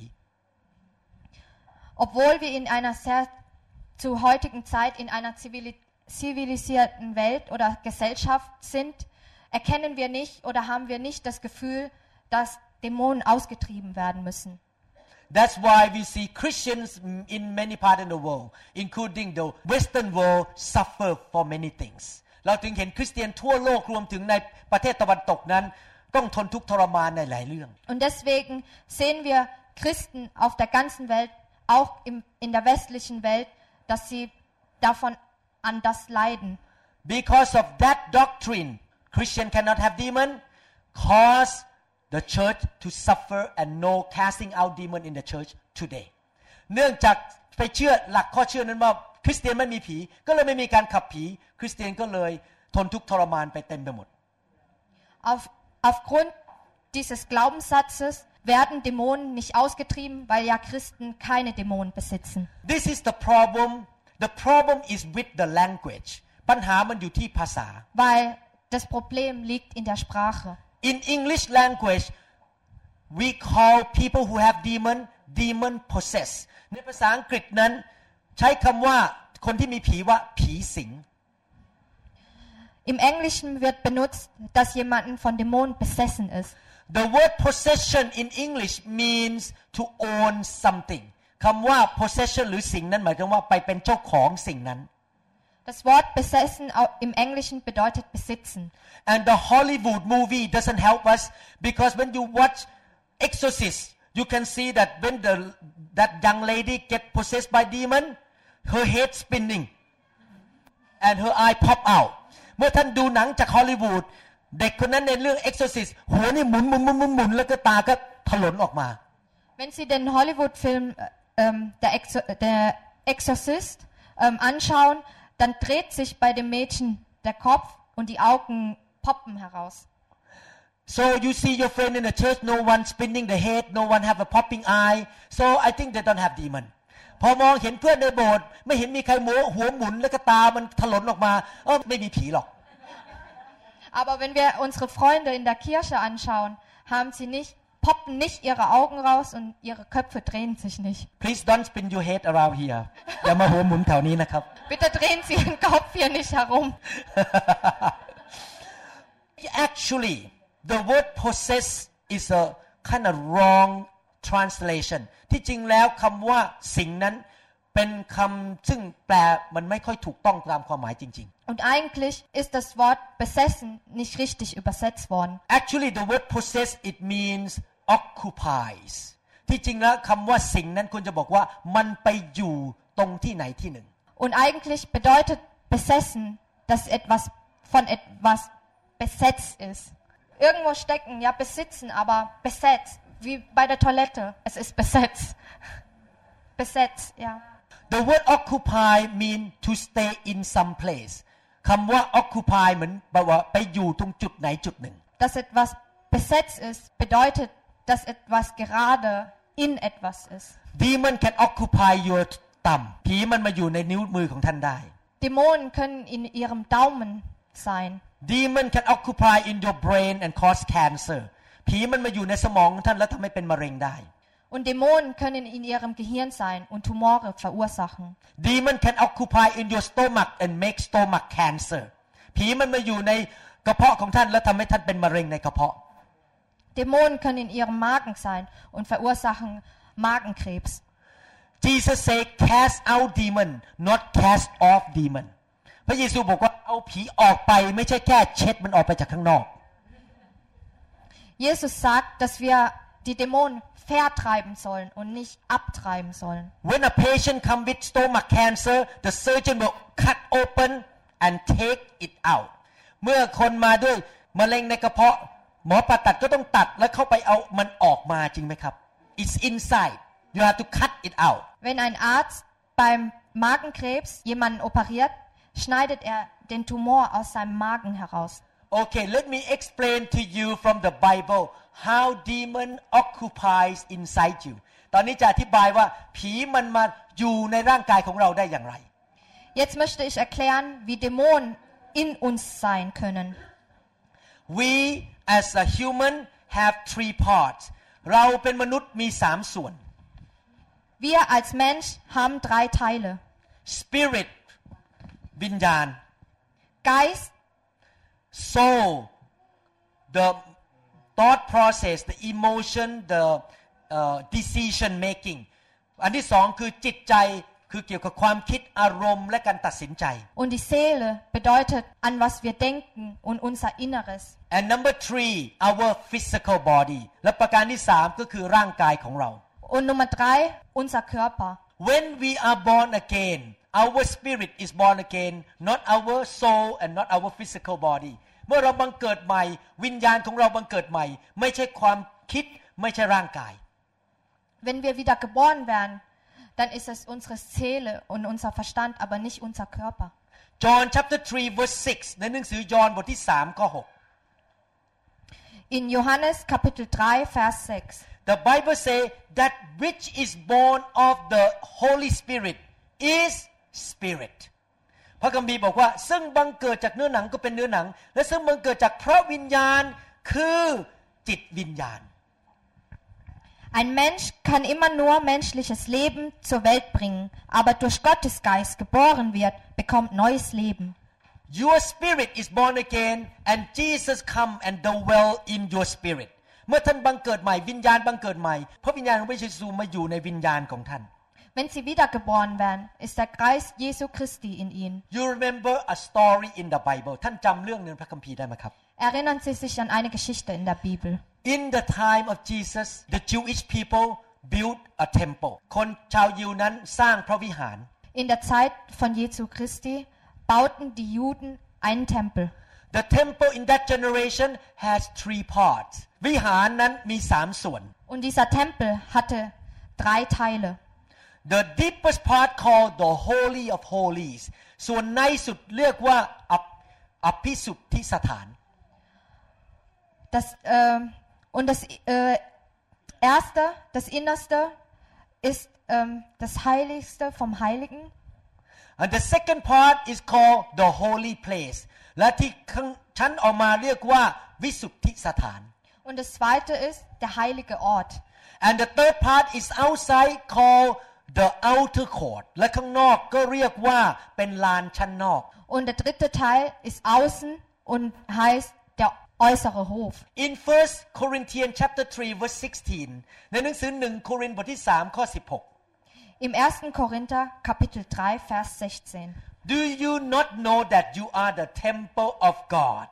Obwohl wir in einer sehr zu heutigen Zeit in einer zivili zivilisierten Welt oder Gesellschaft sind, erkennen wir nicht oder haben wir nicht das Gefühl, dass Dämonen ausgetrieben werden müssen. That's why we see Christians in many parts of the world, including the Western world, suffer for many things. เราถึงเห็นคริสเตียนทั่วโลกรวมถึงในประเทศตะวันตกนั้น ต้องทนทุกข์ทรมานในหลายเรื่อง Und deswegen sehen wir Christen auf der ganzen Welt, auch im, in der westlichen Welt, dass sie davon an das leiden. Because of that doctrine, Christian cannot have demon, cause the church to suffer and no casting out demon in the church today. เนื่องจากไปเชื่อหลักข้อเชื่อนั้นว่าคริสเตียนไม่มีผี ก็เลยไม่มีการขับผี คริสเตียนก็เลยทนทุกข์ทรมานไปเต็มไปหมด Auf, aufgrund dieses Glaubenssatzes werden Dämonen nicht ausgetrieben, weil ja Christen keine Dämonen besitzen. This is the problem. The problem is with the language. ปัญหามันอยู่ที่ภาษา Weil das Problem liegt in der Sprache. In English language, we call people who have demon demon possess ในภาษาอังกฤษนั้น ใช้คำว่าคนที่มีผีว่าผีสิง Im Englischen wird benutzt, dass jemand von Dämonen besessen ist. The word possession in English means to own something คำว่า possession หรือสิ่งนั้นหมายถึงว่าไปเป็นเจ้าของสิ่งนั้น Das Wort besessen au- im Englischen bedeutet besitzen. And the Hollywood movie doesn't help us because when you watch Exorcist, you can see that when the that young lady get possessed by demon, her head spinning and her eye pop out. เมื่อท่านดูหนังจากฮอลลีวูดเด็กคนนั้นในเรื่อง Exorcist หัวนี่หมุนหมุนหมุนหมุนหมุนแล้วก็ตาก็ถลนออกมา Wenn Sie den Hollywood-Film äh, ähm, der, Exo der Exorcist ähm, anschauen, dann dreht sich bei dem Mädchen der Kopf und die Augen poppen heraus. So you see your friend in the church, no one spinning the head, no one have a popping eye. So I think they don't have demon. พอมองเห็นเพื่อนในโบสถ์ไม่เห็นมีใครหัวหัวหมุนแล้วก็ตามันถลนออกมาเออไม่มีผีหรอก Aber wenn wir unsere Freunde in der Kirche anschauen, haben sie nicht, poppen nicht ihre Augen raus und ihre Köpfe drehen sich nicht. Please don't spin your head around here อย่ามาหัวหมุนแถวนี้นะครับ Bitte drehen Sie Ihren Kopf hier nicht herum. Actually the word possess is a kind of wrong translation ที่จริงแล้วคำว่าสิ่งนั้นเป็นคำซึ่งแปลมันไม่ค่อยถูกต้องตามความหมายจริง ๆ Und eigentlich ist das Wort besessen nicht richtig übersetzt worden. Actually, the word possess it means occupies ที่จริงแล้วคำว่าสิ่งนั้นควรจะบอกว่ามันไปอยู่ตรงที่ไหนที่หนึ่ง Und eigentlich bedeutet besessen, dass etwas von etwas besetzt ist. Irgendwo stecken, ja besitzen, aber besetzt. Wie bei der Toilette. Es ist besetzt. Besetzt, ja. The word occupy mean to stay in some place คำว่า occupy เหมือนแปลว่าไปอยู่ตรงจุดไหนจุดหนึ่ง Dass etwas besetzt ist, bedeutet, dass etwas gerade in etwas ist. Demon can occupy your thumb ผีมันมาอยู่ในนิ้วมือของท่านได้ Dämonen können in ihrem Daumen sein. Demon can occupy in your brain and cause cancer ผีมันมาอยู่ในสมองของท่านแล้วทำให้เป็นมะเร็งได้ Und Dämonen können in ihrem Gehirn sein und Tumore verursachen. Demon can occupy in your stomach and make stomach cancer ผีมันมาอยู่ในกระเพาะของท่านและทำให้ท่านเป็นมะเร็งในกระเพาะ Dämonen können in ihrem Magen sein und verursachen Magenkrebs. Jesus say cast out demon not cast off demon พระเยซูบอกว่าเอาผีออกไปไม่ใช่แค่เช็ดมันออกไปจากข้างนอก Jesus sagt, dass wir die Dämonen vertreiben sollen und nicht abtreiben sollen. When a patient come with stomach cancer the surgeon will cut open and take it out เมื่อคนมาด้วยมะเร็งในกระเพาะ หมอผ่าตัดก็ต้องตัดแล้วเข้าไปเอามันออกมาจริงไหมครับ It's inside you have to cut it out Wenn ein Arzt beim Magenkrebs jemanden operiert, schneidet er den Tumor aus seinem Magen heraus. Okay, let me explain to you from the Bible how demon occupies inside you. ตอนนี้จะอธิบายว่าผีมันมาอยู่ในร่างกายของเราได้อย่างไร Jetzt möchte ich erklären, wie Dämonen in uns sein können. We as a human have three parts. เราเป็นมนุษย์มีสามส่วน Wir als Mensch haben drei Teile. Spirit วิญญาณ Geist, soul the thought process the emotion the uh, decision making อันที่สองคือจิตใจ คือเกี่ยวกับความคิดอารมณ์และการตัดสินใจ und die Seele bedeutet, an was wir denken und unser Inneres. and number three our physical body และประการที่สามก็คือร่างกายของเรา Und Nummer drei, unser Körper. when we are born again our spirit is born again not our soul and not our physical body เมื่อเราบังเกิดใหม่ วิญญาณของเราบังเกิดใหม่ ไม่ใช่ความคิดไม่ใช่ร่างกาย Wenn wir wieder geboren werden, dann ist es unsere Seele und unser Verstand, aber nicht unser Körper. John chapter 3 verse 6ในหนังสือยอห์นบทที่3ข้อ In Johannes Kapitel 3, Vers 6. 6 The Bible say that which is born of the Holy Spirit is spirit พระคัมภีร์บอกว่า ซึ่งบังเกิดจากเนื้อหนังก็เป็นเนื้อหนัง และซึ่งบังเกิดจากพระวิญญาณคือจิตวิญญาณ Ein Mensch kann immer nur menschliches Leben zur Welt bringen, aber durch Gottes Geist geboren wird, bekommt neues Leben. Your spirit is born again and Jesus come and dwell in your spirit เมื่อท่านบังเกิดใหม่วิญญาณบังเกิดใหม่พระวิญญาณของพระเยซูมาอยู่ในวิญญาณของท่าน Wenn sie wiedergeboren werden, ist der Geist Jesu Christi in ihnen. You remember a story in the Bible ท่านจำเรื่องหนึ่งพระคัมภีร์ได้ไหมครับ Erinnern Sie sich an eine Geschichte in der Bibel. In the time of Jesus the Jewish people built a temple คนชาวยิวนั้นสร้างพระวิหาร In der Zeit von Jesu Christi bauten die Juden einen Tempel. The temple in that generation has three parts วิหารนั้นมีสามส่วน Und dieser Tempel hatte drei Teile. The deepest part called the Holy of Holies ส่วนในสุดเรียกว่าอภอภิสุทธิสถาน Das, äh, und das äh, erste, das innerste, ist ähm, das Heiligste vom Heiligen. And the second part is called the holy place และที่ข้างชั้นออกมาเรียกว่าวิสุทธิสถาน Und das zweite ist der heilige Ort. and the third part is outside called the outer court และข้างนอกก็เรียกว่าเป็นลานชั้นนอก Und der dritte Teil ist außen und heißt der äußere Hof. In 1 Corinthians chapter 3 verse 16 ในหนังสือ1โครินธ์บทที่3ข้อ16 Im 1. Korinther Kapitel 3 Vers 16. Do you not know that you are the temple of God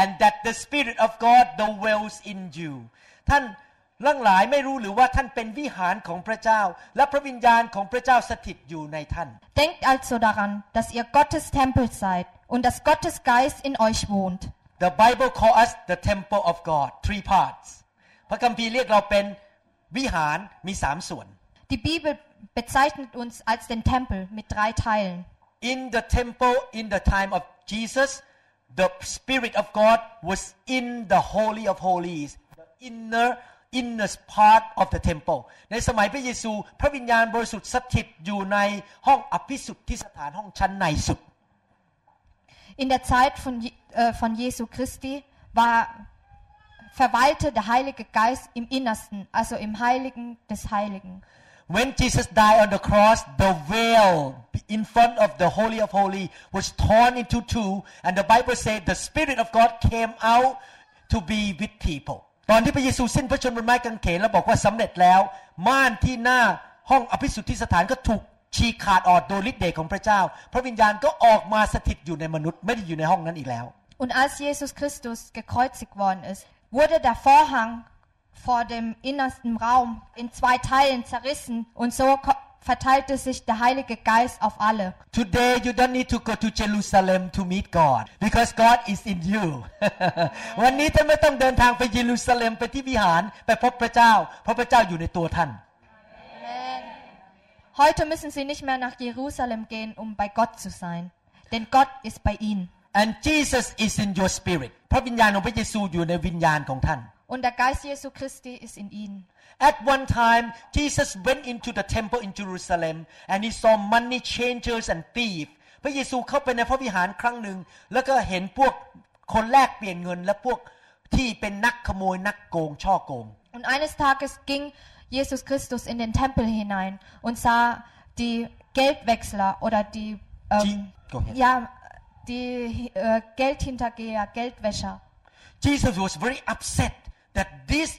and that the Spirit of God dwells in you ท่านร่างหลายไม่รู้หรือว่าท่านเป็นวิหารของพระเจ้า และพระวิญญาณของพระเจ้าสถิตอยู่ในท่าน Denkt also daran, dass ihr Gottes Tempel seid und dass Gottes Geist in euch wohnt. The Bible call us the temple of God three parts พระคัมภีร์เรียกเราเป็นวิหารมีสามส่วน Die Bibel bezeichnet uns als den Tempel mit drei Teilen. in the temple in the time of Jesus the spirit of God was in the holy of holies the inner innerst part of the temple ในสมัยพระเยซู พระวิญญาณบริสุทธิ์สถิตอยู่ในห้องอภิสุทธิสถานห้องชั้นในสุด In der Zeit von, Je- äh, von Jesu Christi war, verweilte der Heilige Geist im Innersten, also im Heiligen des Heiligen. when Jesus died on the cross, the veil in front of the Holy of Holy was torn into two, and the Bible said the Spirit of God came out to be with people. ตอนที่พระเยซูสิ้นพระชนม์บนไม้กางเขนแล้วบอกว่าสำเร็จแล้ว ม่านที่หน้าห้องอภิสุทธิสถานก็ถูก ฉีกขาดออกโดยฤทธิ์เดชของพระเจ้า พระวิญญาณก็ออกมาสถิตอยู่ในมนุษย์ไม่ได้อยู่ในห้องนั้นอีกแล้ว Und als Jesus Christus gekreuzigt worden ist, wurde der Vorhang vor dem innersten Raum in zwei Teilen zerrissen und so ko- verteilte sich der Heilige Geist auf alle. Today you don't need to go to Jerusalem to meet God because God is in you วันนี้ท่านไม่ต้องเดินทางไปเยรูซาเล็มไปที่วิหารไปพบพระเจ้า เพราะพระเจ้าอยู่ในตัวท่าน Heute müssen sie nicht mehr nach Jerusalem gehen, um bei Gott zu sein, denn Gott ist bei ihnen. and Jesus is in your spirit พระวิญญาณของพระเยซูอยู่ในวิญญาณของท่าน Und der Geist Jesu Christi ist in ihnen. At one time Jesus went into the temple in Jerusalem and he saw money changers and thieves พระเยซูเข้าไปในพระวิหารครั้งหนึ่ง แล้วก็เห็นพวกคนแลกเปลี่ยนเงินและพวกที่เป็นนักขโมยนักโกงช่อโกง Und eines Tages ging Jesus Christus in den Tempel hinein und sah die Geldwechsler oder die, Die- ähm, Go ahead. ja, die äh, Geldhintergeher, Geldwäscher. Jesus was very upset that this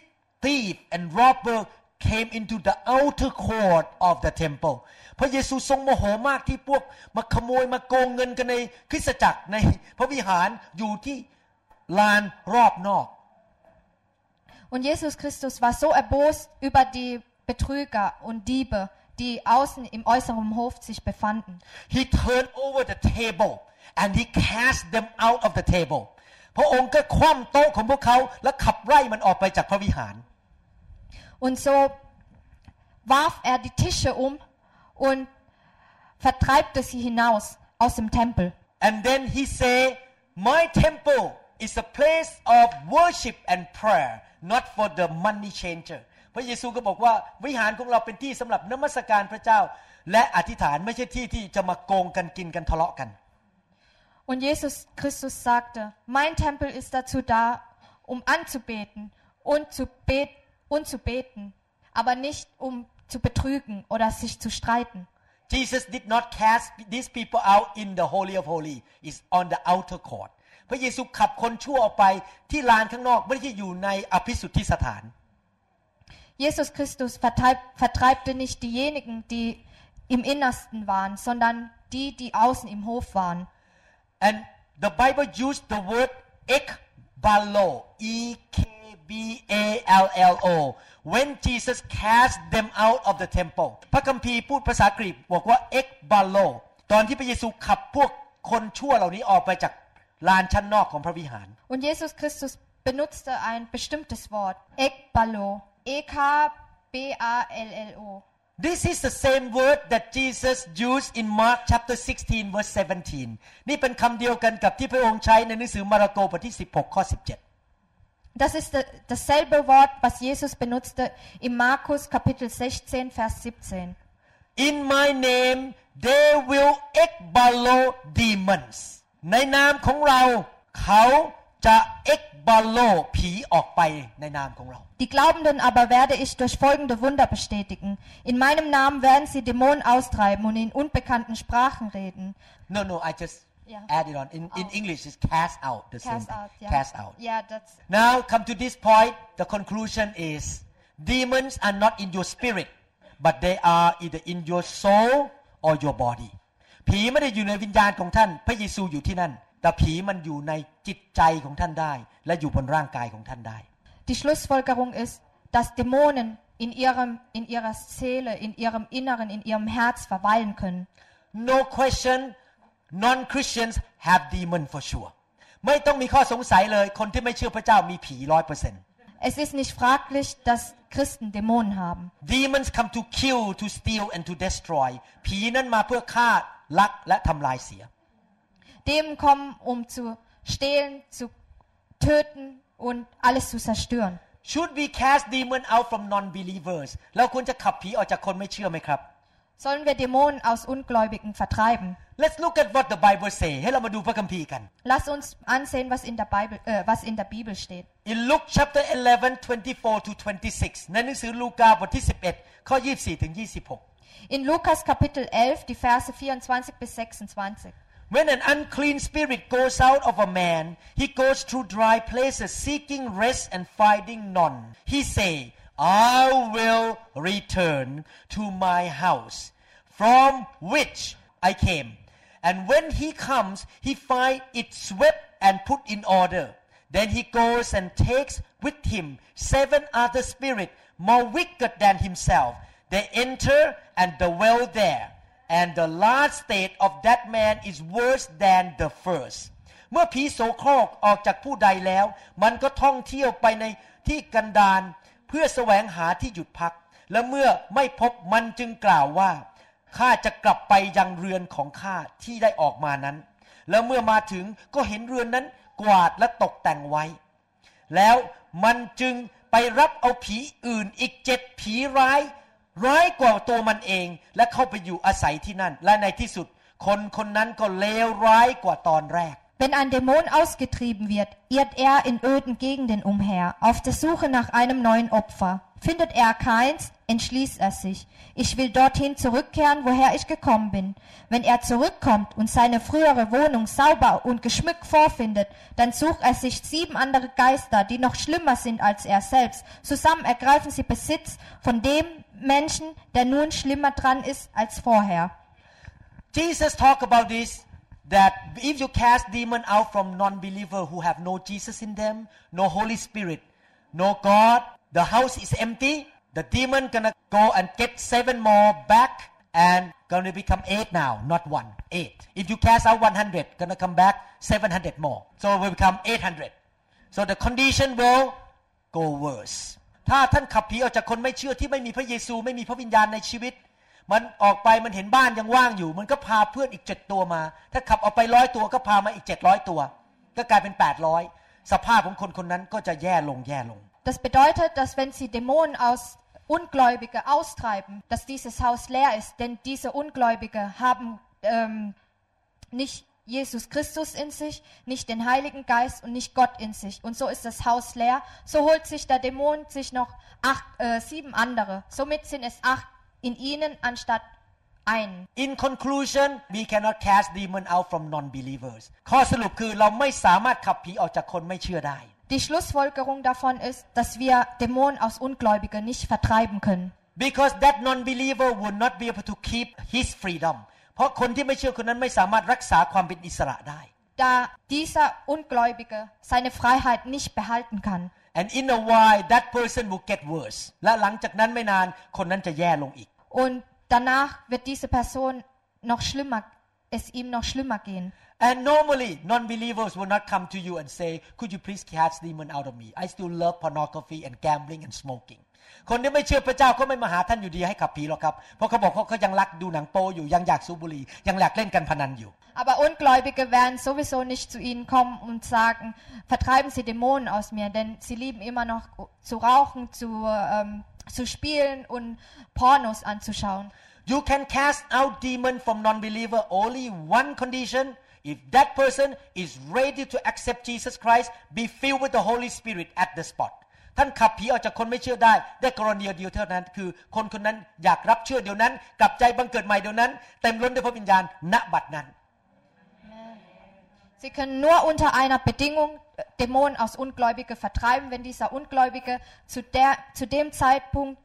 thief and robber came into the outer court of the temple พระเยซูทรงโมโหมากที่พวกมาขโมยมาโกงเงินกันในคริสตจักรในพระวิหารอยู่ที่ลานรอบนอก Und Jesus Christus war so erbost über die Betrüger und Diebe, die außen im äußeren Hof sich befanden. He turned over the table and he cast them out of the table พระองค์ก็คว่ำโต๊ะของพวกเขาและขับไล่มันออกไปจากพระวิหาร Und so warf er die Tische um und vertreibte sie hinaus aus dem Tempel. And then he say, My temple is a place of worship and prayer, not for the money changer. พระเยซูก็บอกว่าวิหารของเราเป็นที่สำหรับนมัสการพระเจ้า และอธิษฐานไม่ใช่ที่ที่จะมาโกงกันกินกันทะเลาะกัน Und Jesus Christus sagte, mein Tempel ist dazu da, um anzubeten und zu, bet und zu beten, aber nicht um zu betrügen oder sich zu streiten. Jesus did not cast these people out in the holy of holy is on the outer court พระเยซูขับคนชั่วออกไปที่ลานข้างนอกไม่ได้อยู่ในอภิสุทธิสถาน Jesus Christus vertreib, vertreibte nicht diejenigen, die im Innersten waren, sondern die, die außen im Hof waren. And the Bible used the word ekbalo, E K B A L L O, when Jesus cast them out of the temple. พระคัมภีร์พูดภาษากรีกบอกว่า ekbalo ตอนที่พระเยซูขับพวกคนชั่วเหล่านี้ออกไปจาก ลานชั้นนอกของพระวิหาร Und Jesus Christus benutzte ein bestimmtes Wort, Ekbalo, E-K-B-A-L-L-O. This is the same word that Jesus used in Mark chapter 16 verse 17 นี่เป็นคำเดียวกันกับที่พระองค์ใช้ในหนังสือมาระโกบทที่ 16 ข้อ 17 Das ist da- dasselbe Wort, was Jesus benutzte in Markus Kapitel 16, Vers 17. In my name they will ekbalo demons ในนามของเรา เขาจะ ekbalo ผีออกไปในนามของเรา Die Glaubenden aber werde ich durch folgende Wunder bestätigen. In meinem Namen werden sie Dämonen austreiben und in unbekannten Sprachen reden. No no I just Yeah. add it on in in English is cast out the same Cast thing. out, yeah. cast out Yeah, that's Now come to this point the conclusion is demons are not in your spirit but they are either in your soul or your body ผีไม่ได้อยู่ในวิญญาณของท่าน พระเยซูอยู่ที่นั่น แต่ผีมันอยู่ในจิตใจของท่านได้ และอยู่บนร่างกายของท่านได้ Die Schlussfolgerung ist, dass Dämonen in ihrem, in ihrer Seele, in ihrem Inneren, in ihrem Herz verweilen können. no question non-Christians have demon for sure ไม่ต้องมีข้อสงสัยเลย คนที่ไม่เชื่อพระเจ้ามีผีร้อยเปอร์เซ็นต์ Es ist nicht fraglich, dass Christen Dämonen haben. Demons come to kill to steal and to destroy ผีนั้นมาเพื่อฆ่า ลักและทำลายเสีย Dämonen kommen, um zu stehlen, zu töten und alles zu zerstören. Should we cast demon out from non-believers เราควรจะขับผีออกจากคนไม่เชื่อไหมครับ Sollen wir Dämonen aus Ungläubigen vertreiben? Let's look at what the Bible say ให้เรามาดูพระคัมภีร์กัน Lass uns ansehen, was in der Bibel, äh, was in der Bibel steht. In Luke chapter 11 24 to 26 ในหนังสือลูกาบทที่ 11 ข้อ 24ถึง26 In Lukas Kapitel 11, die Verse 24 bis 26. When an unclean spirit goes out of a man, he goes through dry places seeking rest and finding none. He say, I will return to my house from which I came. And when he comes, he find it swept and put in order. Then he goes and takes with him seven other spirits more wicked than himself. They enter and dwell there. And the last state of that man is worse than the first. เมื่อผีโสโครกออกจากผู้ใดแล้ว มันก็ท่องเที่ยวไปในที่กันดารเพื่อแสวงหาที่หยุดพัก และเมื่อไม่พบมันจึงกล่าวว่าข้าจะกลับไปยังเรือนของข้าที่ได้ออกมานั้น แล้วเมื่อมาถึงก็เห็นเรือนนั้นกวาดและตกแต่งไว้ แล้วมันจึงไปรับเอาผีอื่นอีกเจ็ดผีร้าย ร้ายกว่าตัวมันเอง และเข้าไปอยู่อาศัยที่นั่น และในที่สุด คนคนนั้นก็เลวร้ายกว่าตอนแรก Wenn ein Dämon ausgetrieben wird, irrt er in öden Gegenden umher, auf der Suche nach einem neuen Opfer. Findet er keins, entschließt er sich. Ich will dorthin zurückkehren, woher ich gekommen bin. Wenn er zurückkommt und seine frühere Wohnung sauber und geschmückt vorfindet, dann sucht er sich sieben andere Geister, die noch schlimmer sind als er selbst. Zusammen ergreifen sie Besitz von dem Menschen, der nun schlimmer dran ist als vorher. Jesus talk about this that if you cast demon out from non-believer who have no Jesus in them, no Holy Spirit, no God, the house is empty. The demon gonna go and get seven more back and gonna become eight now, not one, eight. If you cast out 100, gonna come back 700 more. So it will become 800. So the condition will go worse. ถ้าท่านขับผีออกจากคนไม่เชื่อที่ไม่มีพระเยซูไม่มีพระวิญญาณในชีวิต มันออกไปมันเห็นบ้านยังว่างอยู่ มันก็พาเพื่อนอีกเจ็ดตัวมา ถ้าขับออกไปร้อยตัวก็พามาอีกเจ็ดร้อยตัว ก็กลายเป็นแปดร้อยสภาพของคนคนนั้นก็จะแย่ลงแย่ลง Das bedeutet, dass wenn sie Dämonen aus Ungläubige austreiben, dass dieses Haus leer ist, denn diese Ungläubige haben ähm, nicht Jesus Christus in sich, nicht den Heiligen Geist und nicht Gott in sich. Und so ist das Haus leer. So holt sich der Dämon sich noch acht, äh, sieben andere. Somit sind es acht in ihnen anstatt einen. In conclusion we cannot cast demon out from non-believers ข้อสรุปคือเราไม่สามารถขับผีออกจากคนไม่เชื่อได้ Die Schlussfolgerung davon ist, dass wir Dämonen aus Ungläubigen nicht vertreiben können. because that non-believer would not be able to keep his freedom เพราะคนที่ไม่เชื่อคนนั้นไม่สามารถรักษาความเป็นอิสระได้ Da dieser Ungläubige seine Freiheit nicht behalten kann. and in a while that person will get worse และหลังจากนั้นไม่นานคนนั้นจะแย่ลงอีก Und danach wird diese Person noch schlimmer, es ihm noch schlimmer gehen. And normally, non-believers will not come to you and say, "Could you please cast demon out of me? I still love pornography and gambling and smoking." คนที่ไม่เชื่อพระเจ้าก็ไม่มาหาท่านอยู่ดีให้ขับผีหรอกครับ เพราะเขาบอกว่าเขายังรักดูหนังโป๊อยู่ยังอยากสูบบุหรี่ยังอยากเล่นกันพนันอยู่ Aber Ungläubige werden sowieso nicht zu ihnen kommen und sagen, vertreiben Sie Dämonen aus mir, denn sie lieben immer noch zu rauchen, zu, ähm, zu spielen und Pornos anzuschauen. You can cast out demon from non-believer only one condition. If that person is ready to accept Jesus Christ, be filled with the Holy Spirit at the spot. ท่านขับผีออกจากคนไม่เชื่อได้ ได้กรณีเดียวเท่านั้น คือ คนคนนั้นอยากรับเชื่อเดี๋ยวนั้น กลับใจบังเกิดใหม่เดี๋ยวนั้น เต็มล้นด้วยพระวิญญาณณบัดนั้น Sie können nur unter einer Bedingung äh, Dämonen aus Ungläubige vertreiben, wenn dieser Ungläubige zu, der, zu dem Zeitpunkt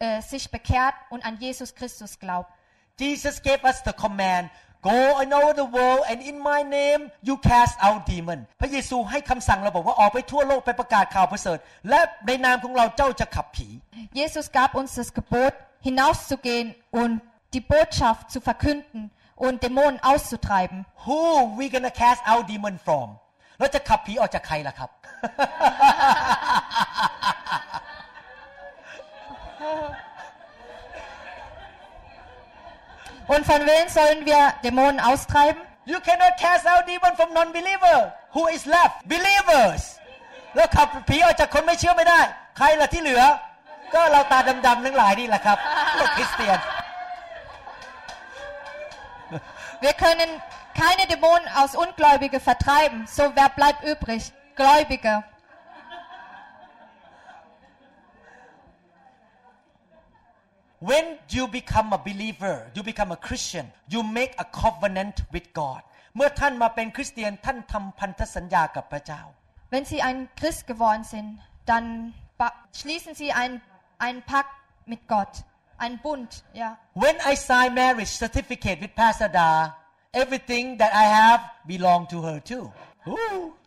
äh, sich bekehrt und an Jesus Christus glaubt. Jesus gave us the command go all over the world and in my name you cast out demon พระเยซูให้คำสั่งเราบอกว่าออกไปทั่วโลกไปประกาศข่าวประเสริฐ และในนามของเราเจ้าจะขับผี Jesus gab uns das Gebot, hinauszugehen und die Botschaft zu verkünden und Dämonen auszutreiben. Who we gonna cast out demon from เราจะขับผีออกจากใครล่ะครับ Und von wem sollen wir Dämonen austreiben? You cannot cast out demon from non-believer who is left believers แล้วขับผีออกจากคนไม่เชื่อไม่ได้ ใครล่ะที่เหลือ ก็เราตาดำๆทั้งหลายนี่แหละครับพวกคริสเตียน Wir können keine Dämonen aus Ungläubige vertreiben. So wer bleibt übrig? Gläubige. When you become a believer, you become a Christian, you make a covenant with God. เมื่อท่านมาเป็นคริสเตียนท่านทำพันธสัญญากับพระเจ้า Wenn Sie ein Christ geworden sind, dann ba- schließen Sie einen, einen Pakt mit Gott. Einen Bund, ja. When I sign marriage certificate with Pastor Da, everything that I have belong to her too. Ooh.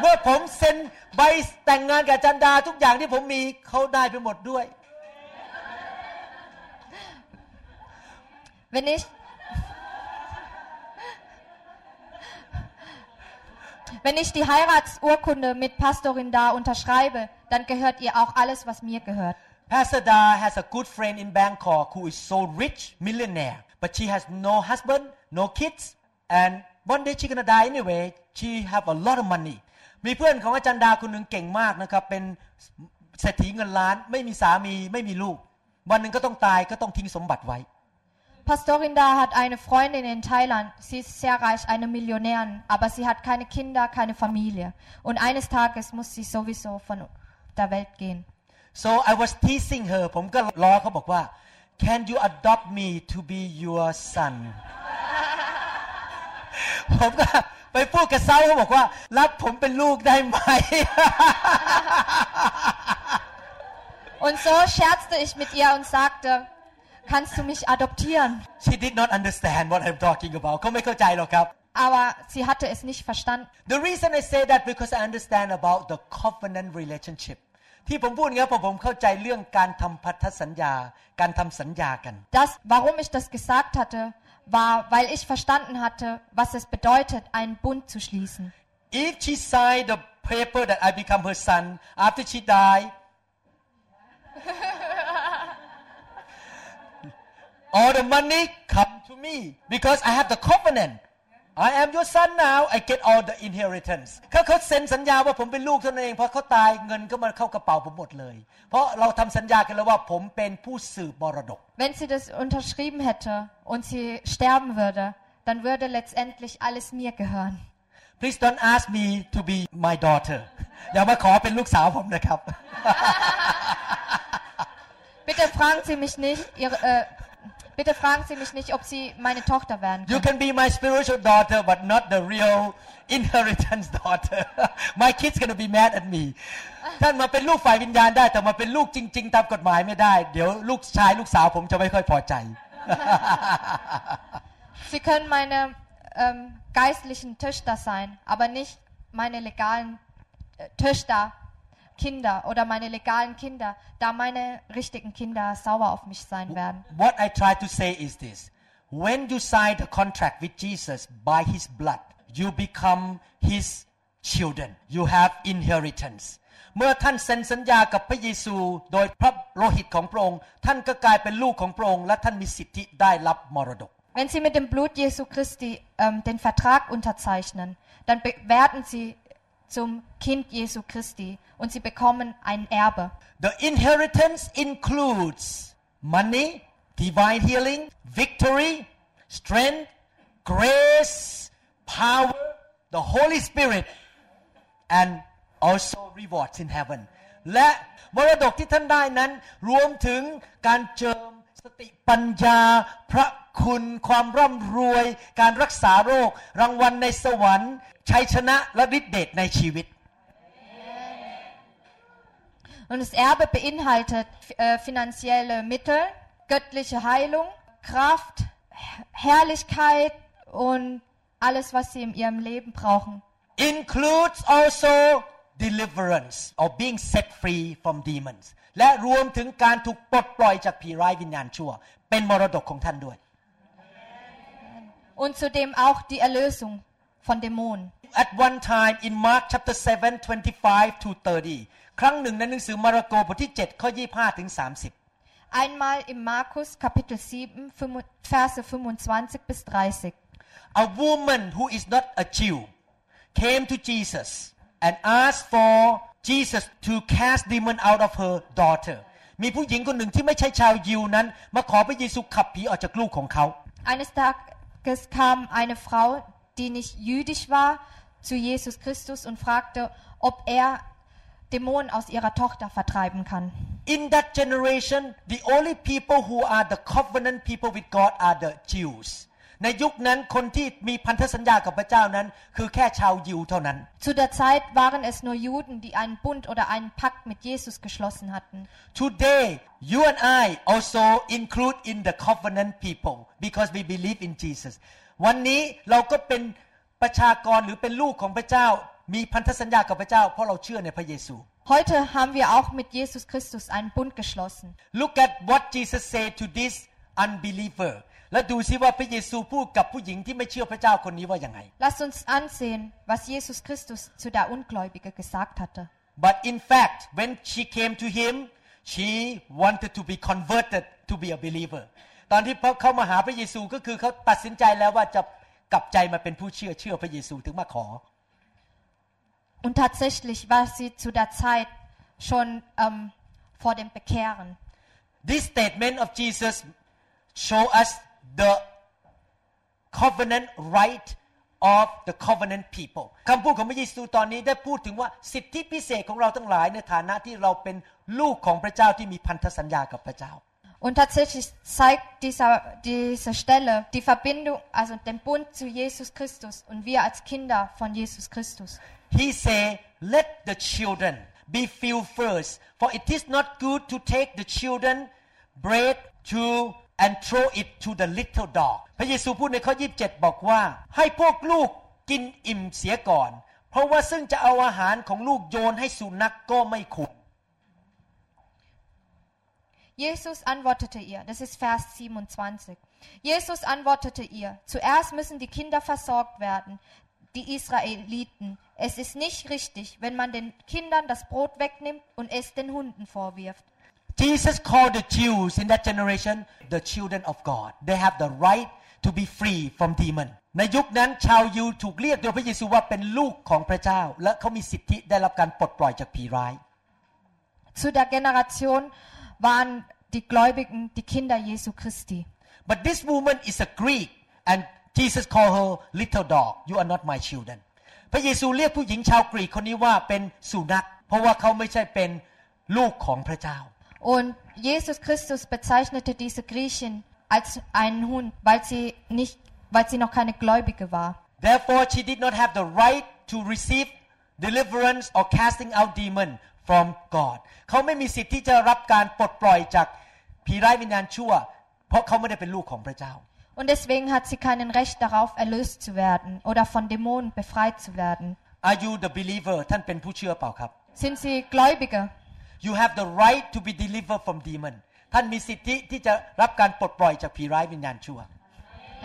เมื่อผมเซ็นใบแต่งงานกับอาจันดาทุกอย่างที่ผมมีเขาได้ไปหมดด้วย Wenn ich, wenn ich die Heiratsurkunde mit Pastorin da unterschreibe, dann gehört ihr auch alles, was mir gehört. Pastor Da has a good friend in Bangkok who is so rich, millionaire, but she has no husband, no kids, and one day she gonna die anyway. She have a lot of money. มีเพื่อนของอาจารย์ดาคนหนึ่งเก่งมากนะครับ เป็นเศรษฐีเงินล้าน ไม่มีสามี ไม่มีลูก วันหนึ่งก็ต้องตาย ก็ต้องทิ้งสมบัติไว้ Pastorin da hat eine Freundin in Thailand. Sie ist sehr reich, eine Millionärin, aber sie hat keine Kinder, keine Familie. Und eines Tages muss sie sowieso von der Welt gehen. so I was teasing her ผมก็ล้อเขาบอกว่า can you adopt me to be your son ผมก็ไปพูดกับเซาเขาบอกว่า รับผมเป็นลูกได้ไหม Und so scherzte ich mit ihr und sagte, kannst du mich adoptieren? She did not understand what I'm talking about เขาไม่เข้าใจหรอกครับ Aber sie hatte es nicht verstanden. The reason I say that because I understand about the covenant relationship ที่ผมพูดอย่างนี้เพราะผมเข้าใจเรื่องการทำพันธสัญญา การทำสัญญากัน Das, warum ich das gesagt hatte, war, weil ich verstanden hatte, was es bedeutet, einen Bund zu schließen. If she signed the paper that I become her son after she die all the money come to me because I have the covenant I am your son now I get all the inheritance เขาเขาเซ็นสัญญาว่าผมเป็นลูกเท่านั้นเองพอเขาตายเงินก็มาเข้ากระเป๋าผมหมดเลย เพราะเราทำสัญญากันแล้วว่าผมเป็นผู้สืบมรดก Wenn sie das unterschrieben hätte und sie sterben würde, dann würde letztendlich alles mir gehören. Please don't ask me to be my daughter อย่ามาขอเป็นลูกสาวผมนะครับ Bitte fragen Sie mich nicht, ihre, äh, bitte fragen Sie mich nicht, ob Sie meine Tochter werden You können. can be my spiritual daughter but not the real inheritance daughter My kids gonna be mad at me ท่านมาเป็นลูกฝ่ายวิญญาณได้ แต่มาเป็นลูกจริง ๆ ตามกฎหมายไม่ได้ เดี๋ยวลูกชายลูกสาวผมจะไม่ค่อยพอใจ Sie können meine ähm, geistlichen Töchter sein, aber nicht meine legalen äh, Töchter, Kinder oder meine legalen Kinder, da meine richtigen Kinder sauer auf mich sein werden. What I try to say is this when you sign the contract with Jesus by his blood you become his children you have inheritance เมื่อท่านเซ็นสัญญากับพระเยซู โดยพระโลหิตของพระองค์ ท่านก็กลายเป็นลูกของพระองค์ และท่านมีสิทธิได้รับมรดก Wenn Sie mit dem Blut Jesu Christi ähm, den Vertrag unterzeichnen, dann be- werden Sie zum Kind Jesu Christi und Sie bekommen ein Erbe. The inheritance includes money, divine healing, victory, strength, grace, power, the Holy Spirit, and also rewards in heaven. และมรดกที่ท่านได้นั้น รวมถึงการเจิม สติปัญญา พระคุณ ความร่ำรวย การรักษาโรค รางวัลในสวรรค์ ชัยชนะและฤทธิเดชในชีวิต Und das Erbe beinhaltet äh, finanzielle Mittel, göttliche Heilung, Kraft, Her- Herrlichkeit und alles, was Sie in Ihrem Leben brauchen. includes also deliverance or being set free from demons และรวมถึงการถูกปลดปล่อยจากผีร้ายวิญญาณชั่ว เป็นมรดกของท่านด้วย Und zudem auch die Erlösung von Dämonen. At one time in Mark chapter 7 25 to 30 ครั้งหนึ่งในหนังสือมาระโกบทที่ 7 ข้อ 25 ถึง 30 Einmal im Markus Kapitel 7, fünf- Verse 25 bis 30. A woman who is not a Jew came to Jesus and asked for Jesus to cast demon out of her daughter มีผู้หญิงคนหนึ่งที่ไม่ใช่ชาวยิวนั้น มาขอพระเยซูขับผีออกจากลูกของเขา Eines Tag, es kam eine Frau, die nicht jüdisch war, zu Jesus Christus und fragte, ob er Dämonen aus ihrer Tochter vertreiben kann. In that generation, the only people who are the covenant people with God are the Jews. ในยุคนั้นคนที่มีพันธสัญญากับพระเจ้านั้น คือแค่ชาวยิวเท่านั้น Zu der Zeit waren es nur Juden, die einen Bund oder einen Pakt mit Jesus geschlossen hatten. Today, you and I also include in the covenant people because we believe in Jesus. วันนี้เราก็เป็นประชากรหรือเป็นลูกของพระเจ้า มีพันธสัญญากับพระเจ้าเพราะเราเชื่อในพระเยซู Heute haben wir auch mit Jesus Christus einen Bund geschlossen. Look at what Jesus said to this unbeliever แล้วดูซิว่าพระเยซูพูดกับผู้หญิงที่ไม่เชื่อพระเจ้าคนนี้ว่าอย่างไง Lasst uns ansehen, was Jesus Christus zu der Ungläubige gesagt hatte. But in fact when she came to him she wanted to be converted to be a believer ตอนที่เขามาหาพระเยซูก็คือเขาตัดสินใจแล้วว่าจะกลับใจมาเป็นผู้เชื่อเชื่อพระเยซูถึงมาขอ Und tatsächlich war sie zu der Zeit schon ähm, vor dem Bekehren. This statement of Jesus show us the covenant right of the covenant people คำพูดของพระเยซูตอนนี้ได้พูดถึงว่าสิทธิพิเศษของเราทั้งหลายในฐานะที่เราเป็นลูกของพระเจ้าที่มีพันธสัญญากับพระเจ้า Und tatsächlich zeigt dieser, diese Stelle die Verbindung, also den Bund zu Jesus Christus und wir als Kinder von Jesus Christus. He say let the children be filled first for it is not good to take the children bread to and throw it to the little dog พระเยซูพูดในข้อ 27 บอกว่า ให้พวกลูกกินอิ่มเสียก่อน เพราะว่าซึ่งจะเอาอาหารของลูกโยนให้สุนัขกก็ไม่ควร Jesus antwortete ihr, das ist Vers 27. Jesus antwortete ihr, zuerst müssen die Kinder versorgt werden, die Israeliten. Es ist nicht richtig, wenn man den Kindern das Brot wegnimmt und es den Hunden vorwirft. Jesus called the Jews in that generation the children of God they have the right to be free from demon ในยุคนั้นชาวยิวถูกเรียกโดยพระเยซูว่าเป็นลูกของพระเจ้า และเขามีสิทธิได้รับการปลดปล่อยจากผีร้าย Zu der Generation waren die Gläubigen die Kinder Jesu Christi. but this woman is a Greek and Jesus called her little dog you are not my children พระเยซูเรียกผู้หญิงชาวกรีกคนนี้ว่าเป็นสุนัขเพราะว่าเขาไม่ใช่เป็นลูกของพระเจ้า Und Jesus Christus bezeichnete diese Griechin als einen Hund, weil sie nicht, weil sie noch keine Gläubige war. Therefore, she did not have the right to receive deliverance or casting out demon from God เขาไม่มีสิทธิ์ที่จะรับการปลดปล่อยจากผีร้ายวิญญาณชั่ว เพราะเขาไม่ได้เป็นลูกของพระเจ้า Und deswegen hat sie kein Recht darauf, erlöst zu werden oder von Dämonen befreit zu werden. Are you the believer ท่านเป็นผู้เชื่อเปล่าครับ Sind sie Gläubige? You have the right to be delivered from demon ท่านมีสิทธิที่จะรับการปลดปล่อยจากผีร้ายวิญญาณชั่ว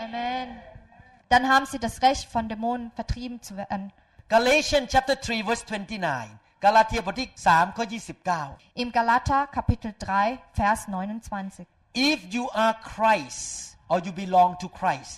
Amen. Dann haben sie das Recht, von Dämonen vertrieben zu werden. Galatians chapter 3 verse 29 กาลาเทียบทที่3ข้อ29 Im Galater Kapitel 3, Vers 29. if you are Christ or you belong to Christ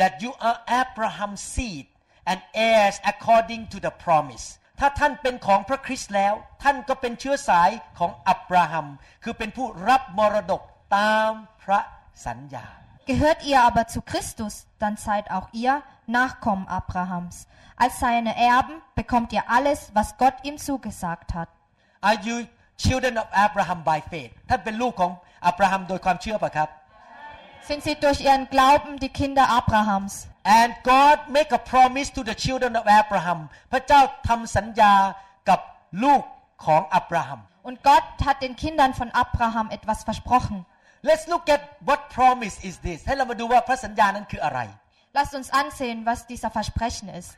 that you are Abraham's seed and heirs according to the promise ถ้าท่านเป็นของพระคริสต์แล้ว ท่านก็เป็นเชื้อสายของอับราฮัม คือเป็นผู้รับมรดกตามพระสัญญา Gehört ihr aber zu Christus, dann seid auch ihr Nachkommen Abrahams. Als seine Erben bekommt ihr alles, was Gott ihm zugesagt hat. Are you children of Abraham by faith ท่านเป็นลูกของอับราฮัมโดยความเชื่อป่ะครับ Sind sie durch ihren Glauben die Kinder Abrahams? and God make a promise to the children of Abraham พระเจ้าทำสัญญากับลูกของอับราฮัม Und Gott hat den Kindern von Abraham etwas versprochen. Let's look at what promise is this ให้เรามาดูว่าพระสัญญานั้นคืออะไร Lasst uns ansehen, was dieser Versprechen ist.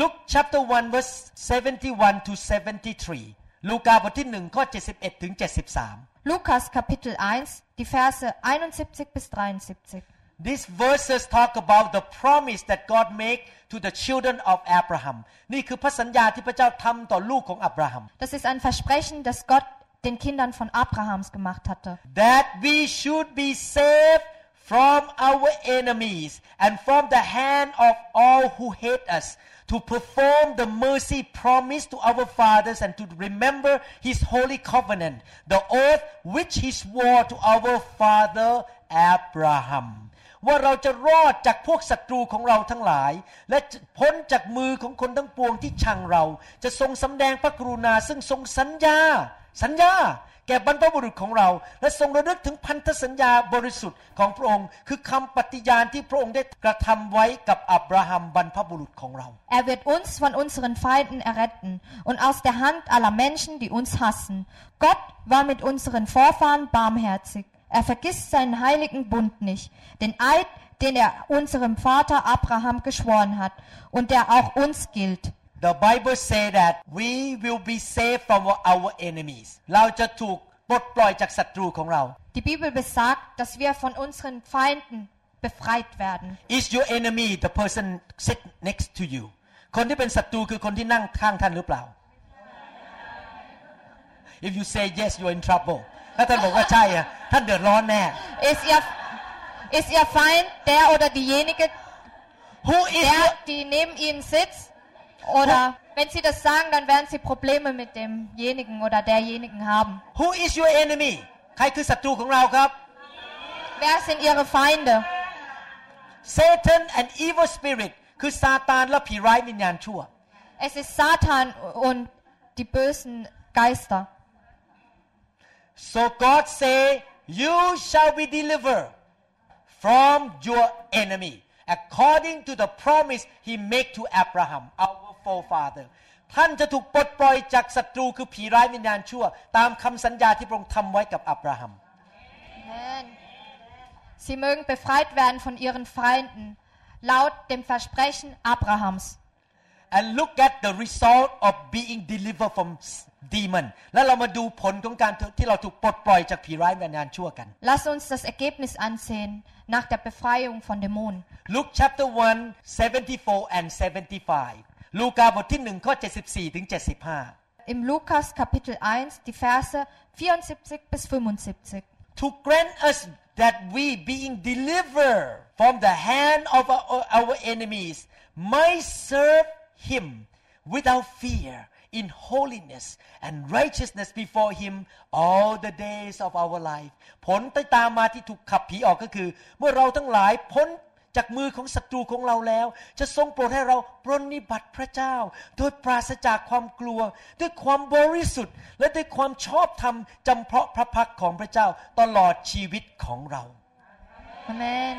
Luke chapter 1 verse 71 to 73 ลูกาบทที่1ข้อ71ถึง73 Lukas Kapitel 1, die Verse 71 bis 73. These verses talk about the promise that God make to the children of Abraham นี่คือพระสัญญาที่พระเจ้าทำต่อลูกของอับราฮัม Das ist ein Versprechen, das Gott den Kindern von Abrahams gemacht hatte. that we should be saved from our enemies and from the hand of all who hate us To perform the mercy promised to our fathers and to remember his holy covenant the oath which he swore to our father Abraham ว่าเราจะรอดจากพวกศัตรูของเราทั้งหลาย และพ้นจากมือของคนทั้งปวงที่ชังเรา จะทรงสำแดงพระกรุณาซึ่งทรงสัญญา สัญญา แก่บรรพบุรุษของเรา และทรงระลึกถึงพันธสัญญาบริสุทธิ์ของพระองค์ คือคำปฏิญาณที่พระองค์ได้กระทำไว้กับอับราฮัมบรรพบุรุษของเรา Er wird uns von unseren Feinden erretten und aus der Hand aller Menschen, die uns hassen. Gott war mit unseren Vorfahren barmherzig. Er vergisst seinen heiligen Bund nicht, den Eid, den er unserem Vater Abraham geschworen hat und der auch uns gilt. The Bible say that we will be saved from our enemies เราจะถูกปลดปล่อยจากศัตรูของเรา Die Bibel besagt, dass wir von unseren Feinden befreit werden. Is your enemy the person sit next to you คนที่เป็นศัตรูคือคนที่นั่งข้างท่านหรือเปล่า If you say yes you're in trouble ถ้าท่านบอกว่าใช่อะท่านเดือดร้อนแน่ Ist ihr, ist ihr Feind der oder diejenige, Who is der, your, die neben ihnen sitzt? Oder wenn sie das sagen, dann werden sie Probleme mit demjenigen oder derjenigen haben. Who is your enemy ใครคือศัตรูของเราครับ Wer sind ihre Feinde? Satan and evil spirit คือซาตานและผีร้ายวิญญาณชั่ว Es ist Satan und die bösen Geister. So God say you shall be delivered from your enemy according to the promise he made to Abraham our forefather ท่านจะถูกปลดปล่อยจากศัตรูคือผีร้ายวิญญาณชั่ว ตามคำสัญญาที่พระองค์ทำไว้กับอับราฮัม Amen. Sie mögen befreit werden von ihren Feinden, laut dem Versprechen Abrahams. and look at the result of being delivered from demon แล้วเรามาดูผลของการที่เราถูกปลดปล่อยจากผีร้ายวิญญาณชั่วกัน Lass uns das Ergebnis ansehen nach der Befreiung von Dämonen. Luke chapter 1 74 and 75 ลูกาบทที่1ข้อ74ถึง75 Im Lukas Kapitel 1 die Verse 74 bis 75. to grant us that we being delivered from the hand of our, our enemies might serve him without fear in holiness and righteousness before him all the days of our life ผลที่ตามมาที่ถูกขับผีออกก็คือ เมื่อเราทั้งหลายพ้น จากมือของศัตรูของเราแล้ว จะทรงโปรดให้เราปรนนิบัติพระเจ้า โดยปราศจากความกลัว ด้วยความบริสุทธิ์ และด้วยความชอบธรรมจำเพาะพระพักของพระเจ้าตลอดชีวิตของเรา Amen.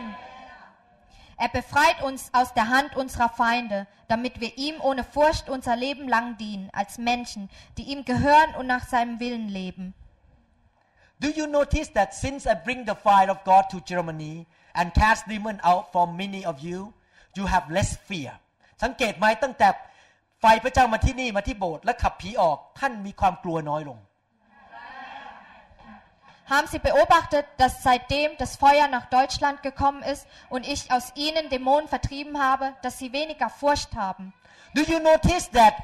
Er befreit uns aus der Hand unserer Feinde, damit wir ihm ohne Furcht unser Leben lang dienen, als Menschen, die ihm gehören und nach seinem Willen leben. Do you notice that since I bring the fire of God to Germany and cast demon out from many of you, you have less fear? สังเกตไหมตั้งแต่ไฟพระเจ้ามาที่นี่มาที่โบสถ์และขับผีออกท่านมีความกลัวน้อยลง Haben Sie beobachtet, dass seitdem das Feuer nach Deutschland gekommen ist und ich aus ihnen Dämonen vertrieben habe, dass sie weniger Furcht haben? Do you notice that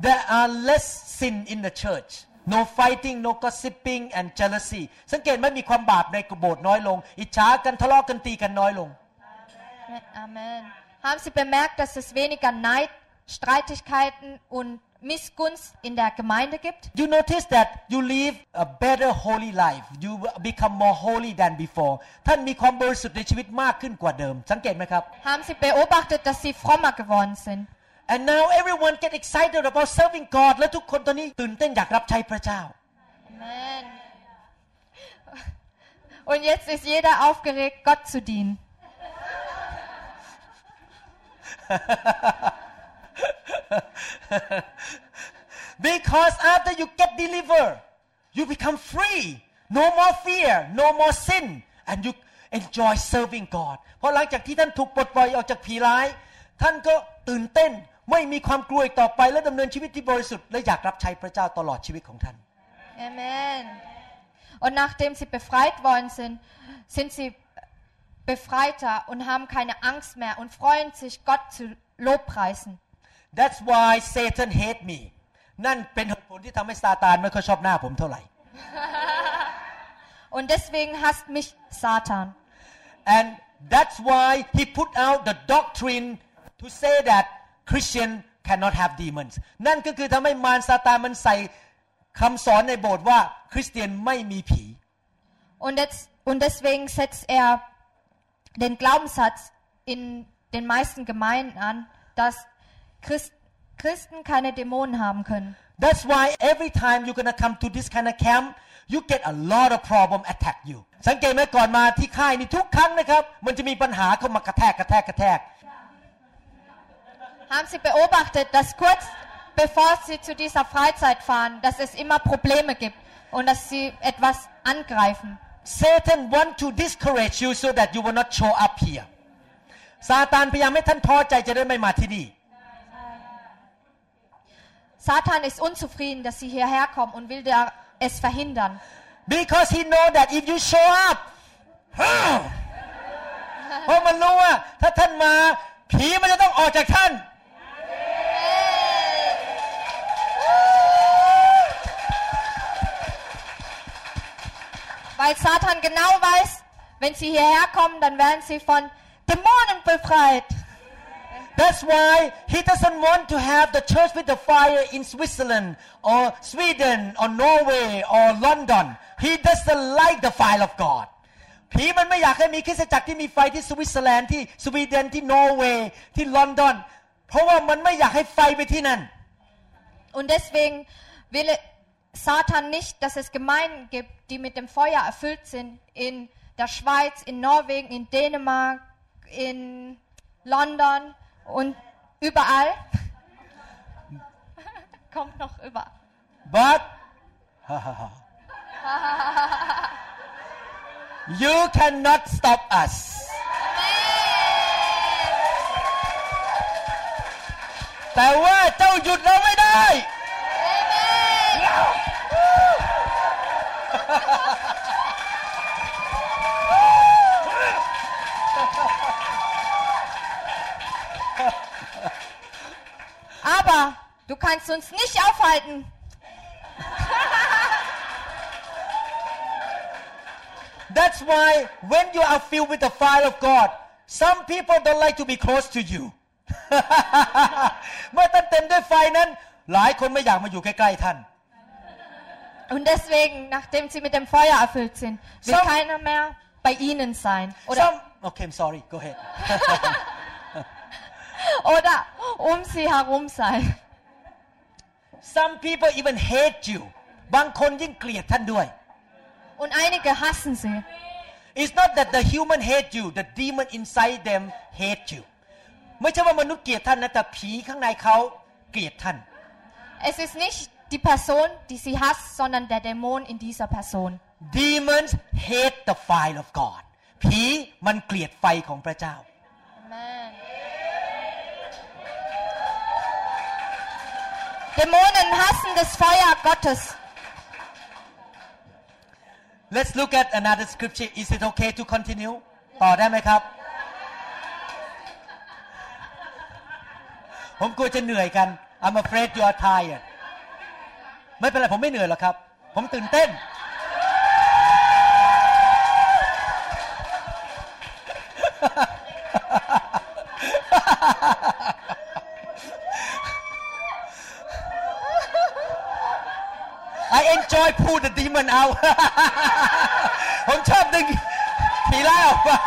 there are less sin in the church? No fighting, no gossiping and jealousy สังเกตไหมมีความบาปในโบสถ์น้อยลง อิจฉากันทะเลาะกันตีกันน้อยลง Amen. Haben Sie bemerkt, dass es weniger Neid, Streitigkeiten und Missgunst in der Gemeinde gibt? You notice that you live a better holy life. You become more holy than before. ท่านมีความบริสุทธิ์ในชีวิตมากขึ้นกว่าเดิม สังเกตไหมครับ Haben Sie beobachtet, dass Sie frommer geworden sind? And now everyone get excited about serving God และทุกคนตอนนี้ตื่นเต้นอยากรับใช้พระเจ้า Amen. Und jetzt ist jeder aufgeregt, Gott zu dienen. Because after you get delivered you become free no more fear no more sin and you enjoy serving God เพราะหลังจากที่ท่านถูกปลดปล่อยออกจากผีร้าย ท่านก็ตื่นเต้น ไม่มีความกลัวอีกต่อไปและดำเนินชีวิตที่บริสุทธิ์และอยากรับใช้พระเจ้าตลอดชีวิตของท่าน Amen. Und nachdem sie befreit worden sind, sind sie befreiter und haben keine Angst mehr und freuen sich, Gott zu Lobpreisen. That's why Satan hate me นั่นเป็นเหตุผลที่ทำให้ซาตานไม่ค่อยชอบหน้าผมเท่าไหร่ Und deswegen hasst mich Satan. and that's why he put out the doctrine to say that Christian cannot have demons นั่นก็คือทำให้มารซาตานมันใส่คำสอนในโบสถ์ว่าคริสเตียนไม่มีผี Und, jetzt, und deswegen setzt er den Glaubenssatz in den meisten Gemeinden an, dass Christ, Christen keine Dämonen haben können. That's why every time you're gonna come to this kind of camp you get a lot of problem attack you สังเกตไหมก่อนมาที่ค่ายนี่ทุกครั้งนะครับ มันจะมีปัญหาเข้ามากระแทกกระแทกกระแทก Haben Sie beobachtet, dass kurz bevor Sie zu dieser Freizeit fahren, dass es immer Probleme gibt und dass Sie etwas angreifen? Satan want to discourage you so that you will not show up here ซาตานพยายามให้ท่านท้อใจจะได้ไม่มาที่นี่ Satan ist unzufrieden, dass Sie hierher kommen und will da es verhindern. because he know that if you show up เพราะมันรู้ว่าถ้าท่านมา ผีมันจะต้องออกจากท่าน Weil Satan genau weiß, wenn Sie hierher kommen, dann werden Sie von Dämonen befreit. That's why he doesn't want to have the church with the fire in Switzerland or Sweden or Norway or London. He doesn't like the fire of God. ผีมันไม่อยากให้มีคริสตจักรที่มีไฟที่สวิตเซอร์แลนด์ที่สวีเดนที่นอร์เวย์ที่ลอนดอนเพราะว่ามันไม่อยากให้ไฟไปที่นั่น Und deswegen will Satan nicht, dass es Gemeinden gibt, die mit dem Feuer erfüllt sind. In der Schweiz, in Norwegen, in Dänemark, in London und überall. Kommt noch überall. but you cannot stop us แต่ว่าเจ้าหยุดเราไม่ได้ Aber du kannst uns nicht aufhalten. That's why when you are filled with the fire of God, some people don't like to be close to you. เมื่อท่านเต็มด้วยไฟนั้น หลายคนไม่อยากมาอยู่ใกล้ๆท่าน Und deswegen, nachdem sie mit dem Feuer erfüllt sind, will So- keiner mehr bei ihnen sein. Oder, Some okay I'm sorry go ahead oder um sie herum sein. Some people even hate you บางคนยิ่งเกลียดท่านด้วย Und einige hassen sie. It's not that the human hate you the demon inside them hate you ไม่ใช่ว่ามนุษย์เกลียดท่านนะแต่ผีข้างในเขาเกลียดท่าน Es ist nicht die Person, die sie hasst, sondern der Dämon in dieser Person. Demons hate the fire of God ผีมันเกลียดไฟของพระเจ้า Amen. Dämonen hassen das Feuer Gottes. Let's look at another scripture. Is it okay to continue? ต่อได้ไหมครับ ผมกลัวจะเหนื่อยกัน I'm afraid you are tired ไม่เป็นไรผมไม่เหนื่อยหรอกครับ ผมตื่นเต้น I enjoy pull the demon out ผมชอบดึงผีร้ายออกมา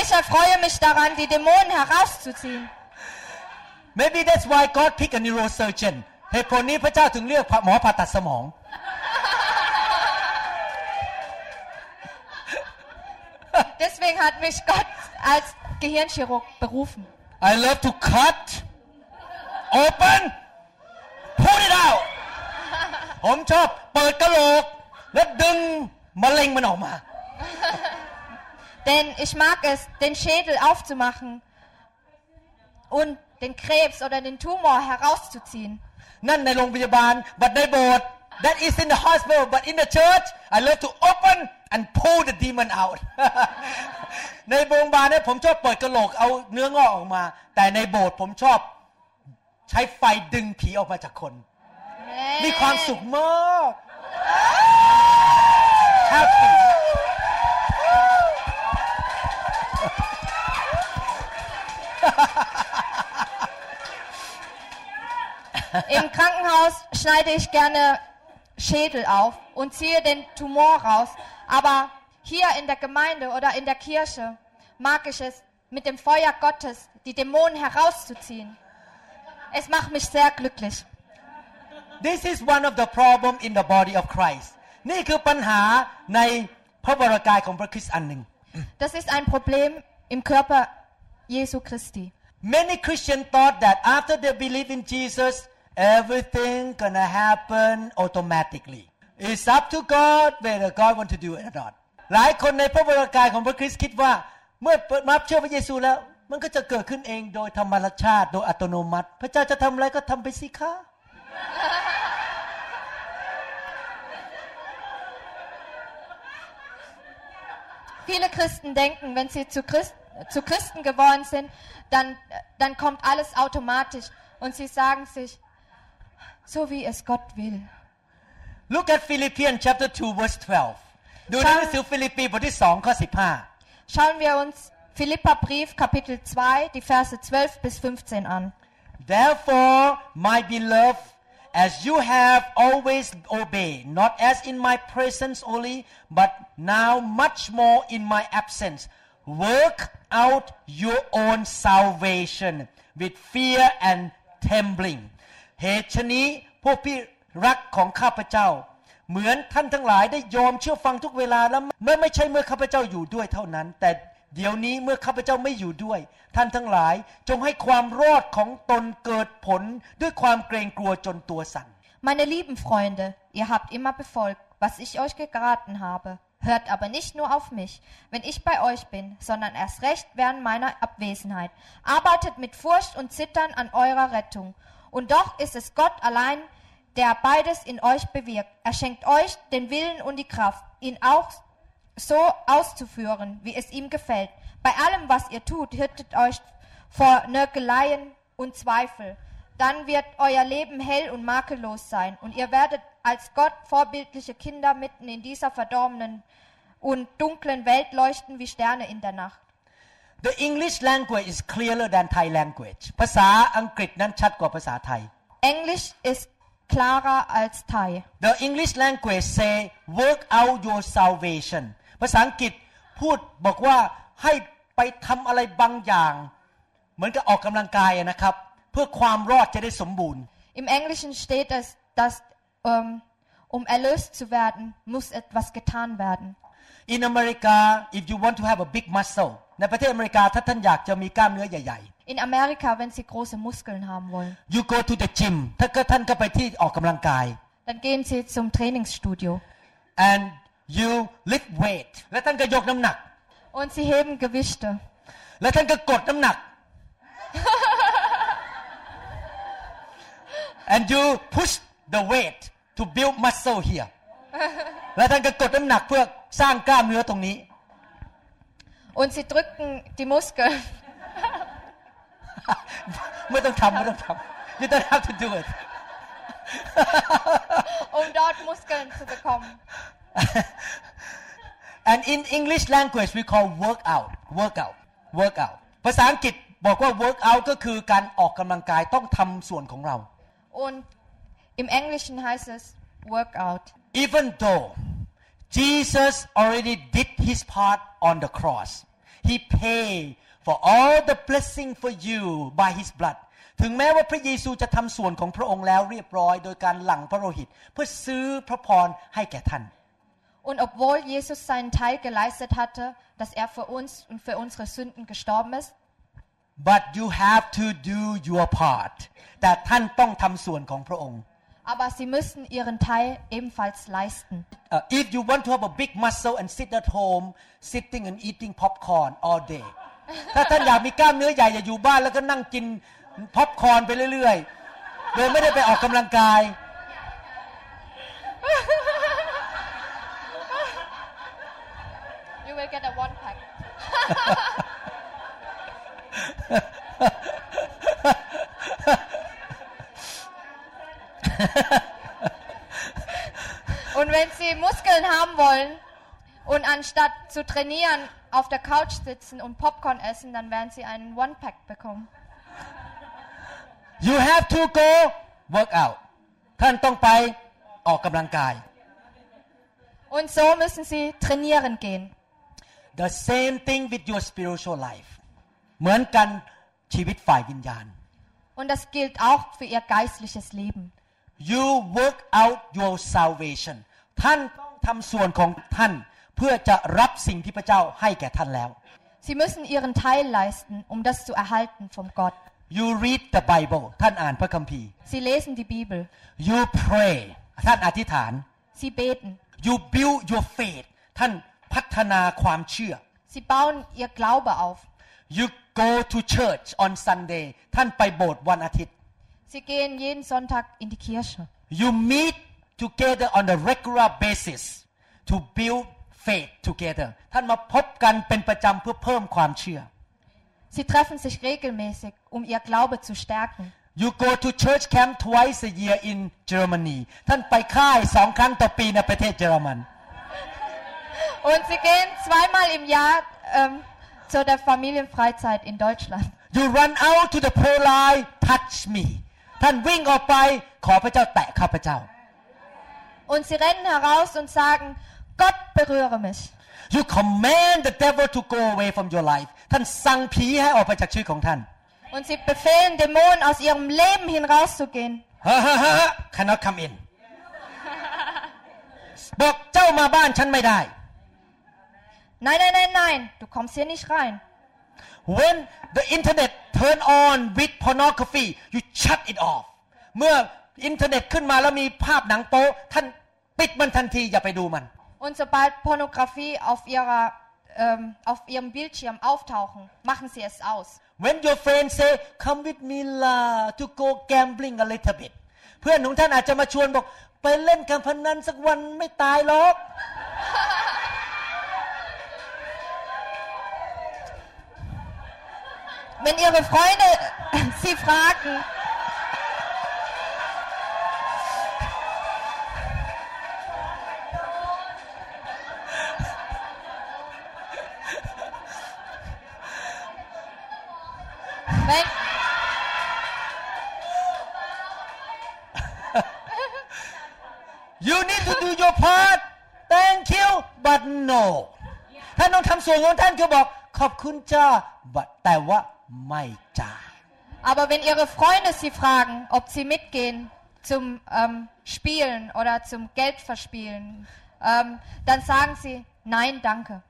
Ich erfreue mich daran, die Dämonen herauszuziehen. Maybe that's why God pick a neurosurgeon เหตุผลนี้พระเจ้าถึงเลือกหมอผ่าตัดสมอง Deswegen hat mich Gott als Gehirnchirurg berufen. I love to cut open pull it out ผมชอบเปิดกระโหลก และดึงมะเร็งมันออกมา Denn ich mag es, den Schädel aufzumachen und den Krebs oder den Tumor herauszuziehen. นั่นในโรงพยาบาลบัดในโบสถ์ that is in the hospital but in the church I love to open and pull the demon out ในโรงพยาบาลเนี่ยผมชอบเปิดกระโหลกเอาเนื้องอกออกมา แต่ในโบสถ์ผมชอบใช้ไฟดึงผีออกมาจากคน มีความสุขมาก happy Im Krankenhaus schneide ich gerne Schädel auf und ziehe den Tumor raus. Aber hier in der Gemeinde oder in der Kirche mag ich es, mit dem Feuer Gottes die Dämonen herauszuziehen. Es macht mich sehr glücklich. This is one of the problem in the body of Christ นี่คือปัญหาในพระวรากายของพระคริสต์อันหนึ่ง Das ist ein Problem im Körper Jesu Christi. Many Christians thought that after they believe in Jesus everything gonna happen automatically It's up to God whether God want to do it or not หลายคนในพระวรากายของพระคริสต์คิดว่า เมื่อมาเชื่อพระเยซูแล้ว มันก็จะเกิดขึ้นเองโดยธรรมชาติโดยอัตโนมัติ พระเจ้าจะทำอะไรก็ทำไปสิคะ Viele Christen denken, wenn sie zu, Christ, zu Christen geworden sind, dann, dann kommt alles automatisch. Und sie sagen sich, so wie es Gott will. Look at Philippians chapter 2 verse 12 ดูในหนังสือฟิลิปปีบทที่2ข้อ15 Schauen wir uns Philipperbrief Kapitel 2, die Verse 12 bis 15 an. Therefore, my beloved, as you have always obeyed, not as in my presence only, but now much more in my absence, work out your own salvation with fear and trembling. เหตุฉนี้พวกพี่รักของข้าพเจ้า เหมือนท่านทั้งหลายได้ยอมเชื่อฟังทุกเวลาแล้วไม่ไม่ใช่เมื่อข้าพเจ้าอยู่ด้วยเท่านั้น แต่เดี๋ยวนี้เมื่อข้าพเจ้าไม่อยู่ด้วย ท่านทั้งหลายจงให้ความรอดของตนเกิดผลด้วยความเกรงกลัวจนตัวสั่น Meine lieben Freunde, ihr habt immer befolgt, was ich euch geraten habe. Hört aber nicht nur auf mich, wenn ich bei euch bin, sondern erst recht während meiner Abwesenheit. Arbeitet mit Furcht und Zittern an eurer Rettung. Und doch ist es Gott allein, der beides in euch bewirkt. Er schenkt euch den Willen und die Kraft, ihn auch so auszuführen, wie es ihm gefällt. Bei allem, was ihr tut, hütet euch vor Nörgeleien und Zweifel. Dann wird euer Leben hell und makellos sein und ihr werdet als Gott vorbildliche Kinder mitten in dieser verdorbenen und dunklen Welt leuchten wie Sterne in der Nacht. The English language is clearer than Thai language ภาษาอังกฤษนั้นชัดกว่าภาษาไทย Englisch ist klarer als Thai. The English language say work out your salvation ภาษาอังกฤษพูดบอกว่าให้ไปทำอะไรบางอย่าง เหมือนกับออกกำลังกายอะนะครับ เพื่อความรอดจะได้สมบูรณ์ Im Englischen steht es, dass ähm, um erlöst zu werden, muss etwas getan werden. In America if you want to have a big muscle ในประเทศอเมริกาถ้าท่านอยากจะมีกล้ามเนื้อใหญ่ In Amerika, wenn sie große Muskeln haben wollen, ๆ you go to the gym ถ้าก็ท่านก็ไปที่ออกกำลังกาย dann gehen sie zum Trainingsstudio and you lift weight และท่านก็ยกน้ำหนัก und sie heben Gewichte และท่านก็กดน้ำหนัก and you push the weight to build muscle here และท่านก็กดน้ำหนักเพื่อ สร้างกล้ามเนื้อตรงนี้ und sie drücken die Muskeln ไม่ต้องทำไม่ต้องทำ you don't have to do it um dort Muskeln zu bekommen. and in English language we call workout workout workout ภาษาอังกฤษบอกว่า workout ก็คือการออกกำลังกายต้องทำส่วนของเรา Und im Englischen heißt es Workout. even though Jesus already did his part on the cross he paid for all the blessing for you by his blood ถึงแม้ว่าพระเยซูจะทำส่วนของพระองค์แล้วเรียบร้อยโดยการหลั่งพระโลหิต เพื่อซื้อพระพรให้แก่ท่าน Und obwohl Jesus seinen Teil geleistet hatte, dass er für uns und für unsere Sünden gestorben ist, but you have to do your part แต่ท่านต้องทำส่วนของพระองค์ aber sie müssen ihren Teil ebenfalls leisten. Uh, if you want to have a big muscle and sit at home sitting and eating popcorn all day ถ้าท่านอยากมีกล้ามเนื้อใหญ่อย่าอยู่บ้านแล้วก็นั่งกินพ็อปคอร์นไปเรื่อยๆโดยไม่ได้ไปออกกำลังกาย You will get a one pack. anstatt zu trainieren auf der Couch sitzen und Popcorn essen, dann werden Sie einen One-Pack bekommen. you have to go work out ท่านต้องไปออกกำลังกาย Und so müssen Sie trainieren gehen. the same thing with your spiritual life เหมือนกันชีวิตฝ่ายวิญญาณ Und das gilt auch für ihr geistliches Leben. you work out your salvation ท่านต้องทำส่วนของท่าน เพื่อจะรับสิ่งที่พระเจ้าให้แก่ท่านแล้ว Sie müssen ihren Teil leisten, um das zu erhalten vom Gott. you read the Bible ท่านอ่านพระคัมภีร์ Sie lesen die Bibel. you pray ท่านอธิษฐาน Sie beten. you build your faith ท่านพัฒนาความเชื่อ Sie bauen ihr Glaube auf. you go to church on Sunday ท่านไปโบสถ์วันอาทิตย์ Sie gehen jeden Sonntag in die Kirche. you meet together on a regular basis to build faith together ท่านมาพบกันเป็นประจำเพื่อเพิ่มความเชื่อ Sie treffen sich regelmäßig, um ihr Glaube zu stärken. You go to church camp twice a year in Germany ท่านไปค่ายสองครั้งต่อปีในประเทศเยอรมัน Und sie gehen zweimal im Jahr ähm, zu der Familienfreizeit in Deutschland. You run out to the prayer line touch me ท่านวิ่งออกไปขอพระเจ้าแตะข้าพเจ้า Und sie rennen heraus und sagen, Gott berühre mich. You command the devil to go away from your life ท่านสั่งผีให้ออกไปจากชีวิตของท่าน Und sie befehlen Dämonen aus ihrem Leben hinauszugehen. ฮ่าฮ่าฮ่าฮ่า cannot come in บอกเจ้ามาบ้านฉันไม่ได้ Nein, nein, nein, nein, du kommst hier nicht rein. when the internet turn on with pornography you shut it off เมื่ออินเทอร์เน็ตขึ้นมาแล้วมีภาพหนังโป๊ท่านปิดมันทันทีอย่าไปดูมัน Und sobald Pornografie auf, ihrer, ähm, auf ihrem Bildschirm auftauchen, machen sie es aus. when your friend say come with me la to go gambling a little bit เพื่อนของท่านอาจจะมาชวนบอก ไปเล่นการพนันสักวันไม่ตายหรอก Wenn ihre Freunde sie fragen, you need to do your part thank you but no ท่านต้องทำส่วนของท่านคือบอก ขอบคุณจ้า but แต่ว่าไม่จ้า aber wenn ihre Freunde sie fragen, ob sie mitgehen zum ähm, Spielen oder zum Geldverspielen, ähm, dann sagen sie, nein, danke.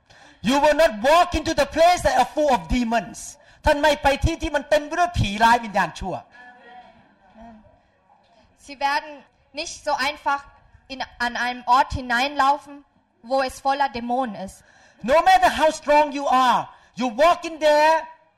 You will not walk into the place that are full of demons ท่านไม่ไปที่ที่มันเต็มไปด้วยผีร้ายวิญญาณชั่ว Sie werden nicht so einfach in, an einem Ort hineinlaufen, wo es voller Dämonen ist. No matter how strong you are you walk in there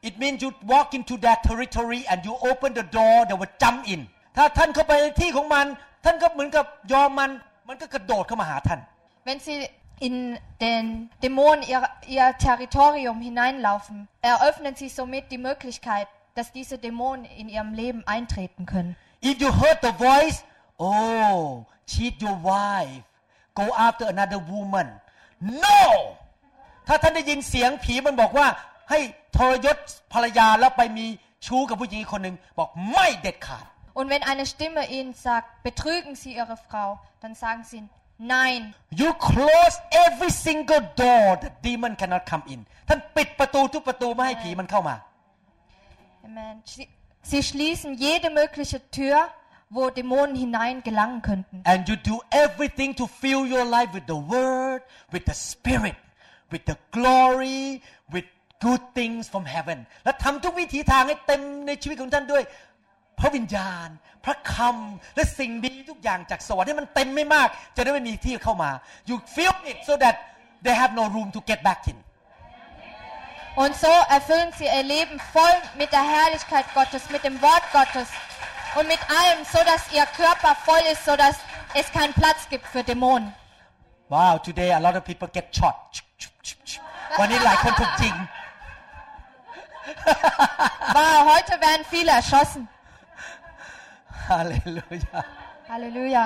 it means you walk into their territory and you open the door they will jump in ถ้าท่านเข้าไปในที่ของมัน ท่านก็เหมือนกับยอมมัน มันก็กระโดดเข้ามาหาท่าน Wenn sie in den Dämonen ihr, ihr Territorium hineinlaufen, eröffnen sie somit die Möglichkeit, dass diese Dämonen in ihrem Leben eintreten können. If you heard the voice oh cheat your wife go after another woman no ถ้าท่านได้ยินเสียงผีมันบอกว่า ให้ทรยศภรรยาแล้วไปมีชู้กับผู้หญิงอีกคนหนึ่งบอกไม่เด็ดขาด Und wenn eine Stimme ihnen sagt, betrügen sie ihre Frau, dann sagen sie, nein. You close every single door the demon cannot come in ท่านปิดประตูทุกประตูไม่ให้ผีมันเข้ามา Amen. Sie, sie schließen jede mögliche Tür, wo Dämonen hinein gelangen könnten. and you do everything to fill your life with the word with the spirit with the glory with good things from heaven และทำทุกวิถีทางให้เต็มในชีวิตของท่านด้วย พระวิญญาณ พระคำและสิ่งดีทุกอย่างจากสวรรค์ให้มันเต็มไม่มาก จะได้ไม่มีที่เข้ามา you fill it so that they have no room to get back in Und so erfüllen sie ihr Leben voll mit der Herrlichkeit Gottes, mit dem Wort Gottes und mit allem, so dass ihr Körper voll ist, so dass es keinen Platz gibt für Dämonen. wow today a lot of people get shot วันนี้หลายคนถูกจริง Wow, heute werden viele erschossen. ฮาเลลูยา Halleluja.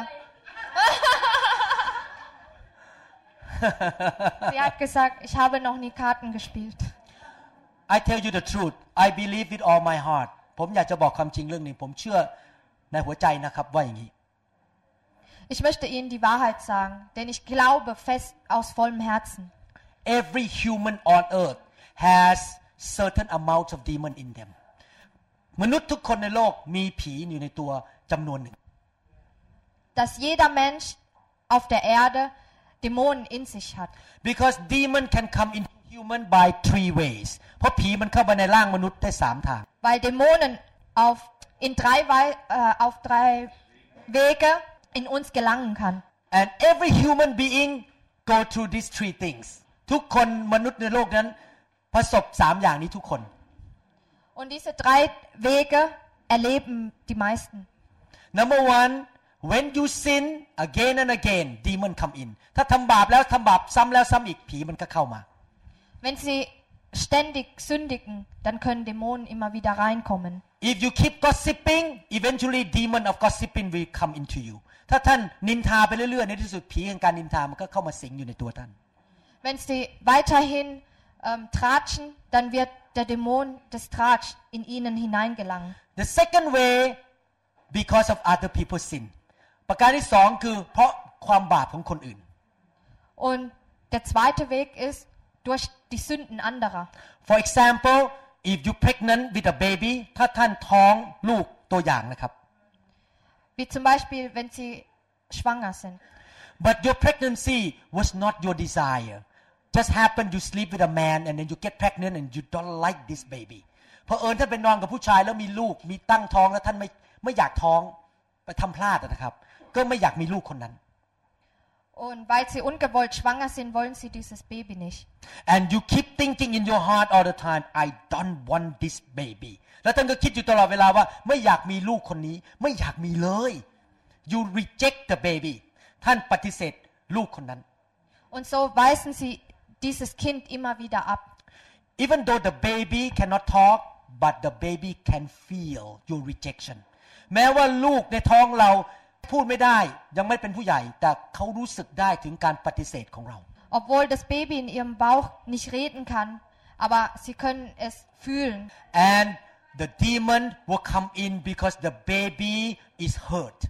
Sie hat gesagt, ich habe noch nie Karten gespielt. I tell you the truth I believe with all my heart ผมอยากจะบอกความจริงเรื่องนี้ ผมเชื่อในหัวใจนะครับว่าอย่างนี้ Ich möchte Ihnen die Wahrheit sagen, denn ich glaube fest aus vollem Herzen. every human on earth has certain amount of demon in them มนุษย์ทุกคนในโลกมีผีอยู่ในตัวจำนวนหนึ่ง dass jeder Mensch auf der Erde Dämonen in sich hat. because demon can come into human by three ways เพราะผีมันเข้ามาในร่างมนุษย์ได้สามทาง Weil Dämonen auf, in drei, Wei- äh, auf drei Wege in uns gelangen kann. and every human being go through these three things ทุกคนมนุษย์ในโลกนั้นประสบสามอย่างนี้ทุกคน Und diese drei Wege erleben die meisten. number one when you sin again and again demon come in ถ้าทำบาปแล้วทำบาปซ้ำแล้วซ้ำอีกผีมันก็เข้ามา Wenn sie ständig sündigen, dann können Dämonen immer wieder reinkommen. if you keep gossiping eventually demon of gossiping will come into you ถ้าท่านนินทาไปเรื่อยๆในที่สุดผีแห่งการนินทามันก็เข้ามาสิงอยู่ในตัวท่าน Wenn sie weiterhin ähm, tratschen, dann wird der Dämon des Tratsch in ihnen hineingelangen. the second way because of other people's sin ประการที่สองคือเพราะความบาปของคนอื่น Und der zweite Weg ist durch die Sünden anderer. For example if you pregnant with a baby ถ้าท่านท้องลูกตัวอย่างนะครับ Wie zum Beispiel, wenn sie schwanger sind. but your pregnancy was not your desire Just happen you sleep with a man and then you get pregnant and you don't like this baby เพอเอิญท่านไปนอนกับผู้ชายแล้วมีลูกมีตั้งท้องแล้วท่านไม่ไม่อยากท้องไปทำพลาดอะนะครับ ก็ไม่อยากมีลูกคนนั้น Und weil sie ungewollt schwanger sind, wollen sie dieses Baby nicht. and you keep thinking in your heart all the time I don't want this baby แล้วท่านก็คิดอยู่ตลอดเวลาว่าไม่อยากมีลูกคนนี้ ไม่อยากมีเลย you reject the baby ท่านปฏิเสธลูกคนนั้น Und so weisen sie dieses Kind immer wieder ab. even though the baby cannot talk but the baby can feel your rejection แม้ว่าลูกในท้องเราพูดไม่ได้ยังไม่เป็นผู้ใหญ่ แต่เขารู้สึกได้ถึงการปฏิเสธของเรา Obwohl das Baby in ihrem Bauch nicht reden kann, aber sie können es fühlen. and the demon will come in because the baby is hurt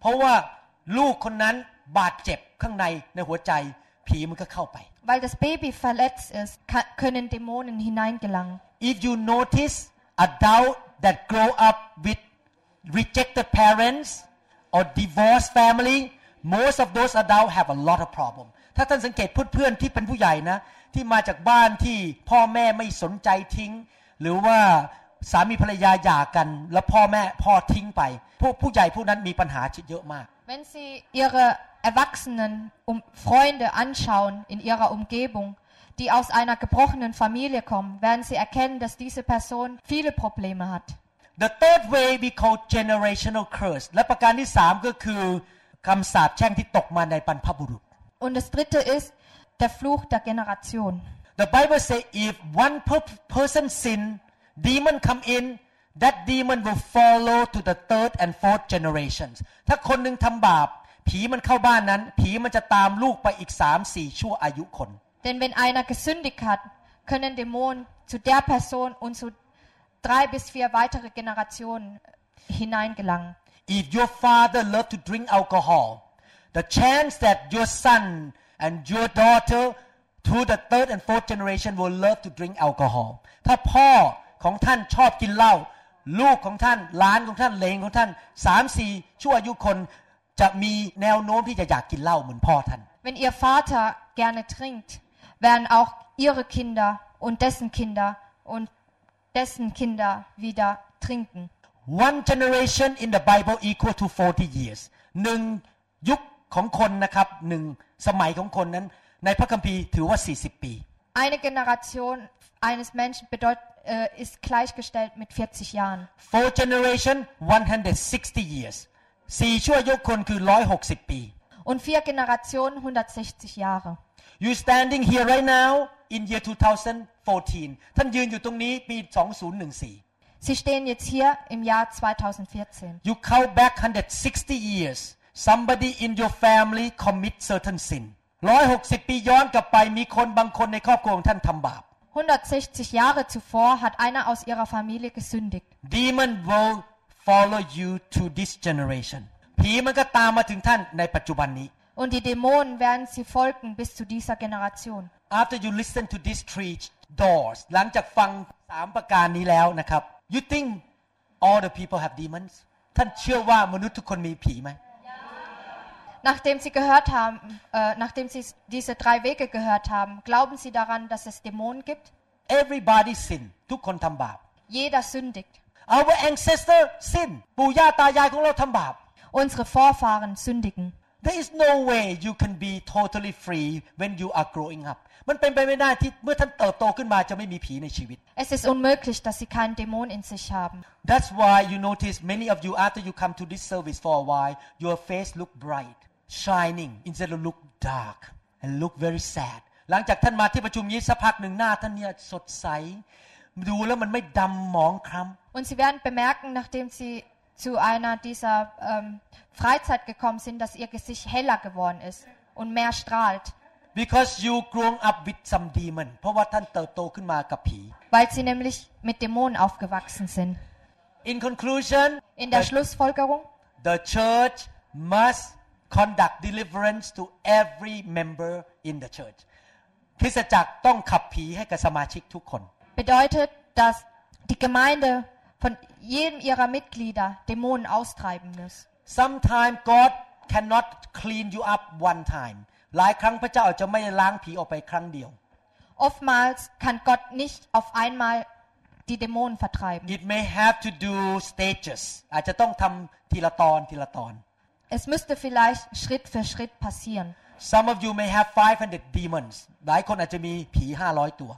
เพราะว่าลูกคนนั้นบาดเจ็บข้างในในหัวใจผีมันก็เข้าไป Weil das Baby verletzt ist, ka- können Dämonen hineingelangen. if you notice adult that grow up with rejected parents or divorced family most of those adults have a lot of problem ถ้าท่านสังเกตเพื่อนๆที่เป็นผู้ใหญ่นะที่มาจากบ้านที่พ่อแม่ไม่สนใจทิ้ง หรือว่าสามีภรรยาหย่ากัน แล้วพ่อแม่พ่อทิ้งไป พวกผู้ใหญ่พวกนั้นมีปัญหาเยอะมาก Wenn Sie Ihre Erwachsenen um Freunde anschauen in Ihrer Umgebung, die aus einer gebrochenen Familie kommen, werden Sie erkennen, dass diese Person viele Probleme hat. The third way we call generational curse และประการที่สามก็คือคำสาปแช่งที่ตกมาในบรรพบุรุษ Und das dritte ist der Fluch der Generation. The Bible say if one per- person sin, demon come in, that demon will follow to the third and fourth generations. ถ้าคนหนึ่งทำบาป ผีมันเข้าบ้านนั้น ผีมันจะตามลูกไปอีกสามสี่ชั่วอายุคน Denn wenn einer gesündigt hat, können Dämonen zu der Person und zu drei bis vier weitere Generationen hineingelangen. If your father love to drink alcohol, the chance that your son and your daughter through the third and fourth generation will love to drink alcohol. ถ้าพ่อของท่านชอบกินเหล้าลูกของท่านหลานของท่านเหลนของท่านสามสี่ชั่วอายุคน จะมีแนวโน้มที่จะอยากกินเหล้าเหมือนพ่อท่าน Wenn Ihr Vater gerne trinkt, werden auch Ihre Kinder und dessen Kinder und dessen Kinder wieder trinken. One generation in the Bible equal to 40 years หนึ่งยุคของคนนะครับหนึ่งสมัยของคนนั้น ในพระคัมภีร์ถือว่า 40 ปี Eine Generation eines Menschen bedeut, äh, ist gleichgestellt mit 40 Jahren. four generation 160 years สี่ชั่วอายุคนคือ 160 ปี Und vier Generationen 160 Jahre. you standing here right now in year 2014 ท่านยืนอยู่ตรงนี้ปี 2014 Sie stehen jetzt hier im Jahr 2014. you count back 160 years somebody in your family commit certain sin 160 ปีย้อนกลับไปมีคนบางคนในครอบครัวของท่านทำบาป 160 Jahre zuvor hat einer aus ihrer Familie gesündigt. demon will follow you to this generation ผีมันก็ตามมาถึงท่านในปัจจุบันนี้ Und die Dämonen werden sie folgen bis zu dieser Generation. after you listen to these three doors หลังจากฟังสามประการนี้แล้วนะครับ you think all the people have demons ท่านเชื่อว่ามนุษย์ทุกคนมีผีไหม Nachdem Sie gehört haben, äh, nachdem Sie diese drei Wege gehört haben, glauben Sie daran, dass es Dämonen gibt? everybody sin ทุกคนทำบาป Jeder sündigt. Our ancestor sin ปู่ย่าตายายของเราทำบาป Unsere Vorfahren sündigen. There is no way you can be totally free when you are growing up มันเป็นไปไม่ได้ที่เมื่อท่านเติบโตขึ้นมาจะไม่มีผีในชีวิต Es ist unmöglich, dass Sie keinen Dämon in sich haben. That's why you notice many of you after you come to this service for a while your face look bright shining instead of look dark and look very sad หลังจากท่านมาที่ประชุมนี้สักพักหนึ่งหน้าท่านเนี่ยสดใส ดูแล้วมันไม่ดำหมองคล้ำ Und Sie werden bemerken, nachdem Sie zu einer dieser ähm, Freizeit gekommen sind, dass Ihr Gesicht heller geworden ist und mehr strahlt, because you grown up with some demon เพราะว่าท่านเติบโตขึ้นมากับผี weil Sie nämlich mit Dämonen aufgewachsen sind. In conclusion In der the, Schlussfolgerung, the church must conduct deliverance to every member in the church คริสตจักรต้องขับผีให้กับสมาชิกทุกคน bedeutet, dass die Gemeinde von jedem ihrer Mitglieder Dämonen austreiben muss. Sometimes God cannot clean you up one time หลายครั้งพระเจ้าอาจจะไม่ล้างผีออกไปครั้งเดียว Oftmals kann Gott nicht auf einmal die Dämonen vertreiben. It may have to do stages อาจจะต้องทำทีละตอนทีละตอน Es müsste vielleicht Schritt für Schritt passieren. Some of you may have 500 demons หลายคนอาจจะมีผี 500 ตัว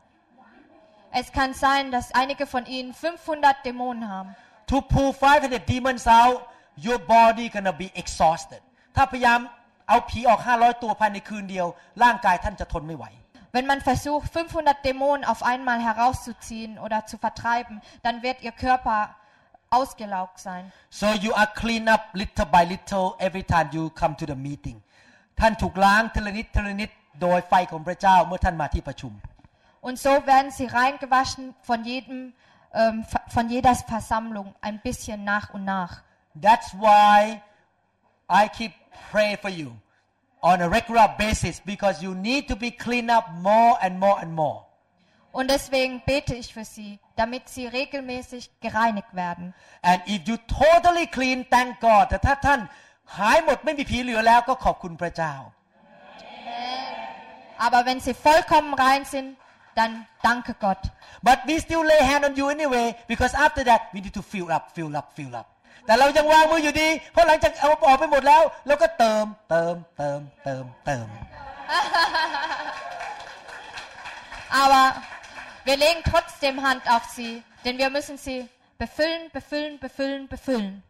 Es kann sein, dass einige von ihnen 500 Dämonen haben. To pull 500 demons out your body gonna be exhausted ถ้าพยายามเอาผีออก 500 ตัวภายในคืนเดียว ร่างกายท่านจะทนไม่ไหว Wenn man versucht, 500 Dämonen auf einmal herauszuziehen oder zu vertreiben, dann wird ihr Körper ausgelaugt sein. so you are clean up little by little every time you come to the meeting ท่านถูกล้างทีละนิดทีละนิดโดยไฟของพระเจ้าเมื่อท่านมาที่ประชุม Und so werden sie reingewaschen von jedem, ähm, von jeder Versammlung ein bisschen nach und nach. That's why I keep pray for you on a regular basis because you need to be clean up more and more and more. Und deswegen bete ich für sie, damit sie regelmäßig gereinigt werden. And if you totally clean thank God แต่ถ้าท่านหายหมดไม่มีผีเหลือแล้วก็ขอบคุณพระเจ้า Aber wenn sie vollkommen rein sind, dann danke Gott. but we still lay hand on you anyway because after that we need to fill up fill up fill up แต่เรายังวางมืออยู่ดี เพราะหลังจากเอาออกไปหมดแล้วเราก็เติมเติมเติมเติมเติม Aber wir legen trotzdem Hand auf sie, denn wir müssen sie befüllen, befüllen, befüllen, befüllen.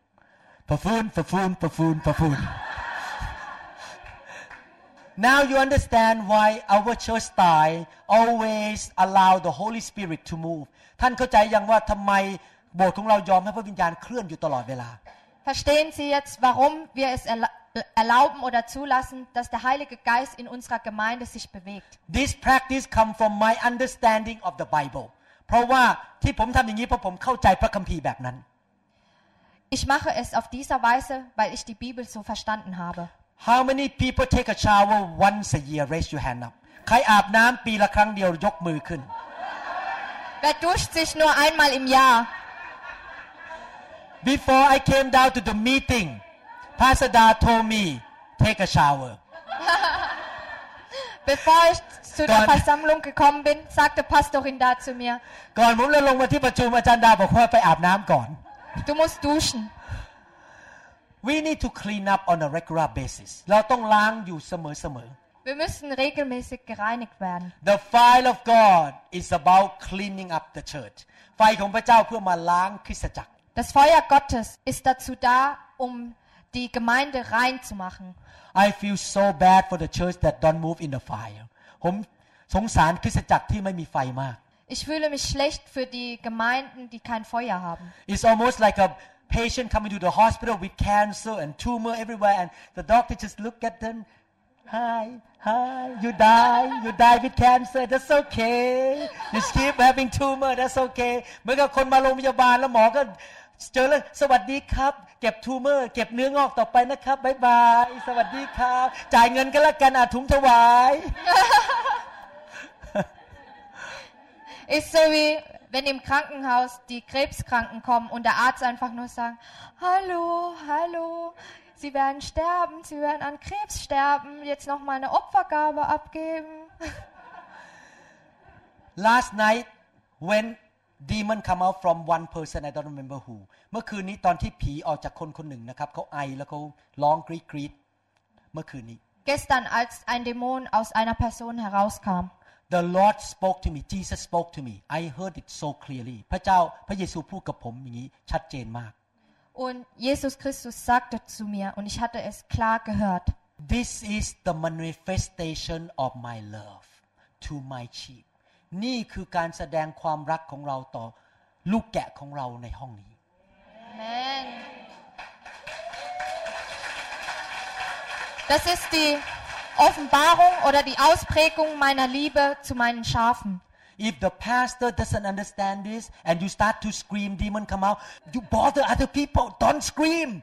ประฟู Now you understand why our church style always allow the Holy Spirit to move ท่านเข้าใจยังว่าทำไมโบสถ์ของเรายอมให้พระวิญญาณเคลื่อนอยู่ตลอดเวลา Verstehen Sie jetzt, warum wir es erla- erlauben oder zulassen, dass der Heilige Geist in unserer Gemeinde sich bewegt? This practice come from my understanding of the Bible เพราะว่าที่ผมทำอย่างนี้เพราะผมเข้าใจพระคัมภีร์แบบนั้น Ich mache es auf dieser Weise, weil ich die Bibel so verstanden habe. How many people take a shower once a year raise your hand up ใครอาบน้ำปีละครั้งเดียวยกมือขึ้น Wer duscht sich nur einmal im Jahr? Before I came down to the meeting Pastor Da told me take a shower Bevor ich zu der Gott. Versammlung gekommen bin, sagte Pastorin da zu mir, ก่อนผมจะลงมาที่ประชุมอาจารย์ดาบอกว่าไปอาบน้ำก่อน du musst duschen. We need to clean up on a regular basis เราต้องล้างอยู่เสมอ Wir müssen regelmäßig gereinigt werden. ๆ The fire of God is about cleaning up the church ไฟของพระเจ้าเพื่อมาล้างคริสตจักร Das Feuer Gottes ist dazu da, um die Gemeinde rein zu machen. I feel so bad for the church that don't move in the fire ผมสงสารคริสตจักรที่ไม่มีไฟมาก Ich fühle mich schlecht für die Gemeinden, die kein Feuer haben. It's almost like a patient coming to the hospital with cancer and tumor everywhere and the doctor just look at them hi hi you die you die with cancer that's okay you keep having tumor that's okay เหมือนกับคนมาโรงพยาบาลแล้วหมอก็เจอแล้วสวัสดีครับ เก็บทูเมอร์ เก็บเนื้องอกต่อไปนะครับบ๊ายบาย สวัสดีครับ จ่ายเงินกันละกันอาถุงถวาย It's so we wenn im Krankenhaus die Krebskranken kommen und der Arzt einfach nur sagt, hallo, hallo, Sie werden sterben, Sie werden an Krebs sterben, jetzt noch mal eine Opfergabe abgeben. Last night when demon come out from one person I don't remember who เมื่อคืนนี้ตอนที่ผีออกจากคนคนหนึ่งนะครับเขาไอแล้วเขาร้องกรีดกรีดเมื่อคืนนี้ Gestern, als ein Dämon aus einer Person herauskam, The Lord spoke to me Jesus spoke to me I heard it so clearly พระเจ้าพระเยซูพูดกับผมอย่างนี้ชัดเจนมาก und Jesus Christus sagte zu mir, und ich hatte es klar gehört, This is the manifestation of my love to my sheep นี่คือการแสดงความรักของเราต่อลูกแกะของเราในห้องนี้ Amen. Das ist die Offenbarung oder die Ausprägung meiner Liebe zu meinen Schafen. If the pastor doesn't understand this and you start to scream demon come out you bother other people don't scream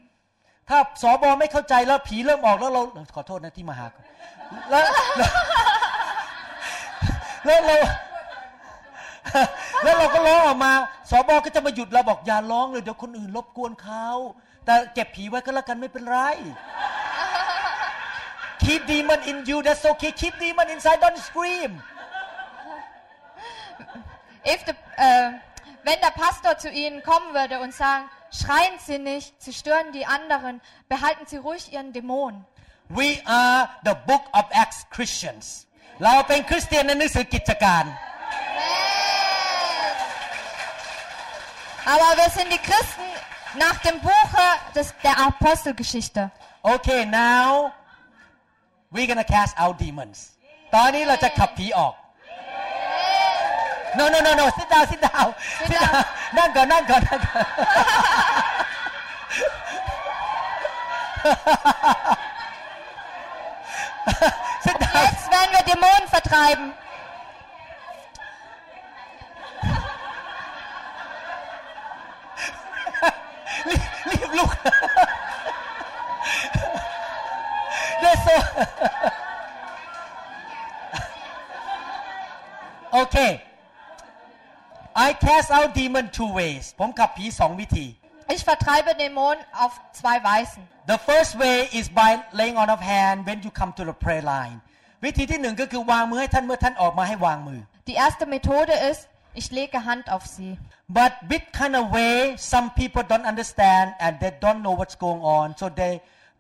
ถ้าสอบอไม่เข้าใจแล้วผีเริ่มออกแล้วเราขอโทษนะที่มาหาแล้วแล้วเราแล้วเราก็ร้องออกมาสอบอก็จะมาหยุดเราบอกอย่าร้องเลยเดี๋ยวคนอื่นรบกวนเขาแต่เก็บผีไว้ก็แล้วกันไม่เป็นไร keep demon in you that's okay keep demon inside don't scream If the, äh, wenn der Pastor zu ihnen kommen würde und sagen, schreien Sie nicht, Sie stören die anderen, behalten Sie ruhig Ihren Dämon. we are the book of Acts Christians เราเป็นคริสเตียนในหนังสือกิจการ Aber wir sind die Christen nach dem Buche des, der Apostelgeschichte. okay now we're gonna cast out demons ตอนนี้เราจะขับผีออก no no no no sit down sit down Sit down. นั่งก่อนนั่งก่อนนั่งก่อน sit Und down jetzt werden wir Dämonen vertreiben. รีบรีบลุก That's so Okay I cast out demon two ways ผมขับผีสองวิธี Ich vertreibe Dämonen auf zwei Weisen. The first way is by laying on of hand when you come to the prayer line วิธีที่หนึ่งก็คือวางมือให้ท่านเมื่อท่านออกมาให้วางมือ Die erste Methode ist, ich lege Hand auf sie. But with kind of way, some people don't understand and they don't know what's going on, so they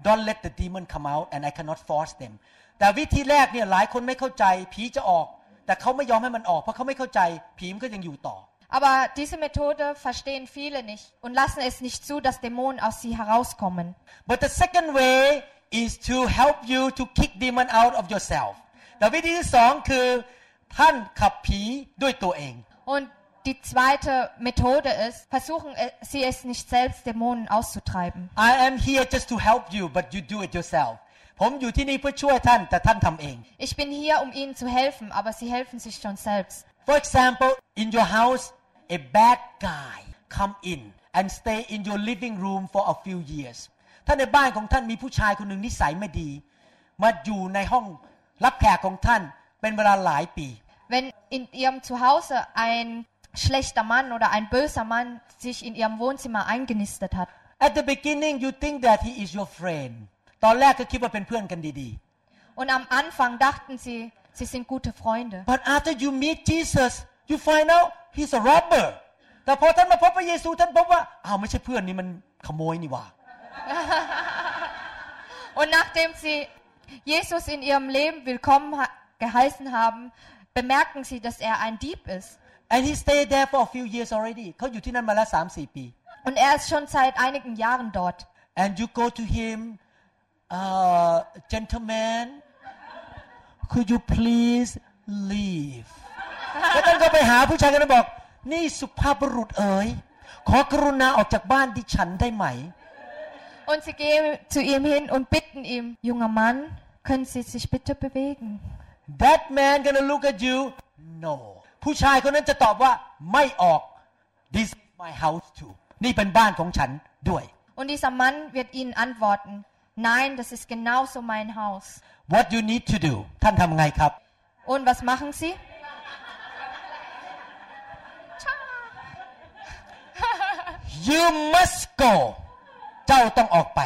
don't let the demon come out, and I cannot force them. แต่วิธีแรกเนี่ยหลายคนไม่เข้าใจผีจะออก แต่เขาไม่ยอมให้มันออกเพราะเขาไม่เข้าใจผีมันก็ยังอยู่ต่อ Aber diese Methode verstehen viele nicht und lassen es nicht zu, dass Dämonen aus sie herauskommen. But the second way is to help you to kick demon out of yourself. แต่วิธีที่สองคือท่านขับผีด้วยตัวเอง Und die zweite Methode ist, versuchen äh, sie es nicht selbst, Dämonen auszutreiben. I am here just to help you but you do it yourself ผมอยู่ที่นี่เพื่อช่วยท่านแต่ท่านทำเอง Ich bin hier, um ihnen zu helfen, aber sie helfen sich schon selbst. For example, in your house, a bad guy come in and stay in your living room for a few years. ถ้าในบ้านของท่านมีผู้ชายคนหนึ่งนิสัยไม่ดี มาอยู่ในห้องรับแขกของท่านเป็นเวลาหลายปี Wenn in ihrem Zuhause ein schlechter Mann oder ein böser Mann sich in ihrem Wohnzimmer eingenistet hat. At the beginning you think that he is your friend ตอนแรกก็คิดว่าเป็นเพื่อนกันดี Und am Anfang dachten sie, sie sind gute Freunde. ๆ But after you meet Jesus you find out he's a robber แต่พอท่านมาพบพระเยซูท่านพบว่าอ้าวไม่ใช่เพื่อนนี่มันขโมยนี่หว่า Und nachdem sie Jesus in ihrem Leben willkommen ha geheißen haben, bemerken sie, dass er ein Dieb ist. And he stayed there for a few years already เขาอยู่ที่นั่นมาแล้วสามสี่ปี Und er ist schon seit einigen Jahren dort. and you go to him uh, gentleman could you please leave แล้วท่านก็ไปหาผู้ชายคนนั้นบอก นี่สุภาพบุรุษเอ๋ย ขอกรุณาออกจากบ้านดิฉันได้ไหม Und sie gehen zu ihm hin und bitten ihm, junger Mann, können Sie sich bitte bewegen? that man gonna look at you no ผู้ชายคนนั้นจะตอบว่าไม่ออก this my house too นี่เป็นบ้านของฉันด้วย und dieser Mann wird ihnen antworten nein das ist genauso mein Haus what you need to do ท่านทำไงครับ und was machen sie you must go เจ้าต้องออกไป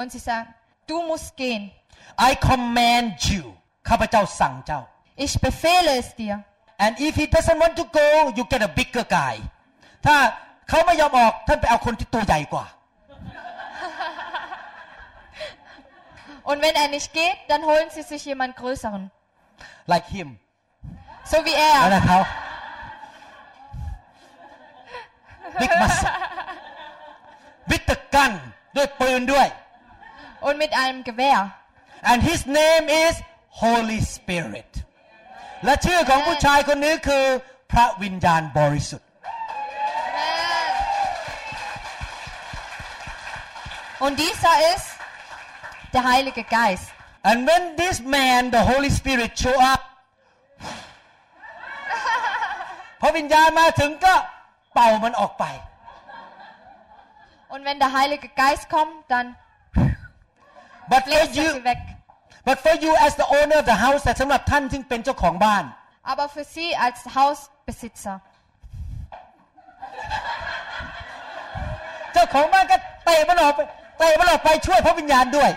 und sie sagen du musst gehen I command you ข้าพเจ้าสั่งเจ้า ich befehle es dir and if he doesn't want to go you get a bigger guy ถ้าเขาไม่ยอมออกท่านไปเอาคนที่ตัวใหญ่กว่า Und wenn er nicht geht, dann holen sie sich jemand Größeren. like him So wie แล้ว er. นะเขา big muscle with the gun ด้วยปืนด้วย Und mit einem Gewehr. and his name is Holy Spirit และชื่อของผู้ชายคนนี้คือพระวิญญาณบริสุทธิ์ Und dieser ist der Heilige Geist. and when this man the Holy Spirit show up พระวิญญาณมาถึงก็เป่ามันออกไป Und wenn der Heilige Geist kommt, dann but for bläst er you sie weg. But for you as the owner of the house แต่สำหรับท่านที่เป็นเจ้าของบ้าน Aber für sie als Hausbesitzer เจ้าของบ้านก็เตะมันออกไปเตะมันออกไปช่วยพระวิญญาณด้วย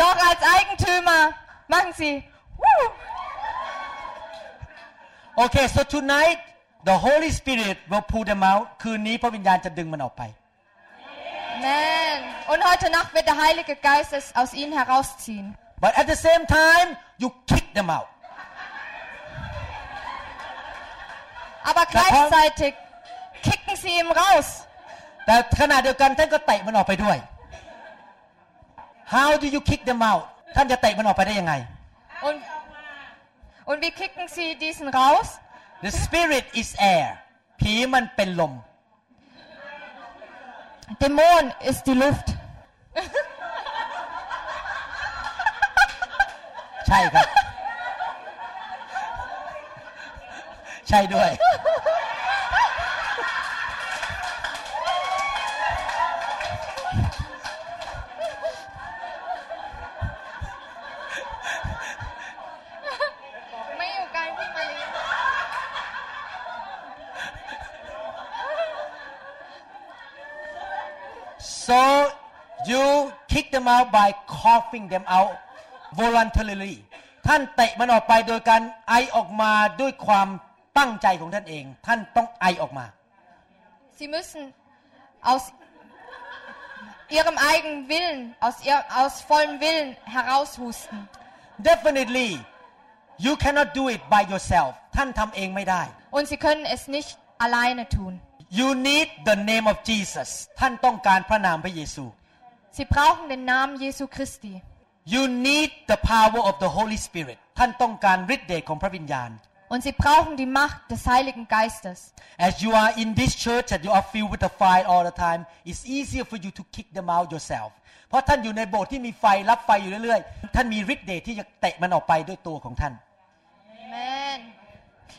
Doch als Eigentümer machen sie. Okay so tonight the Holy Spirit will pull them out คืนนี้พระวิญญาณจะดึงมันออกไป Amen. Und heute Nacht wird der Heilige Geist es aus ihnen herausziehen. but at the same time you kick them out Aber gleichzeitig kicken sie ihn raus. แต่ขณะเดียวกันท่านก็เตะมันออกไปด้วย How do you kick them out ท่านจะเตะมันออกไปได้ยังไง Und, und wie kicken sie diesen raus? The spirit is air ผีมันเป็นลม Dämon ist die Luft. ใช่ครับ ใช่ด้วย so you kick them out by coughing them out voluntarily ท่านเตะมันออกไปโดยการไอออกมาด้วยความตั้งใจของท่านเอง ท่านต้องไอออกมา Sie müssen aus ihrem eigenen Willen, aus, ihr, aus vollem Willen heraushusten. definitely you cannot do it by yourself ท่านทำเองไม่ได้ Und sie können es nicht alleine tun. You need the name of Jesus ท่านต้องการพระนามพระเยซู Sie brauchen den Namen Jesu Christi. you need the power of the Holy Spirit ท่านต้องการฤทธิ์เดชของพระวิญญาณ Und sie brauchen die Macht des Heiligen Geistes. As you are in this church that you are filled with the fire all the time, it's easier for you to kick them out yourself. เพราะท่านอยู่ในโบสถ์ที่มีไฟรับไฟอยู่เรื่อยๆ ท่านมีฤทธิ์เดชที่จะเตะมันออกไปด้วยตัวของท่าน Amen.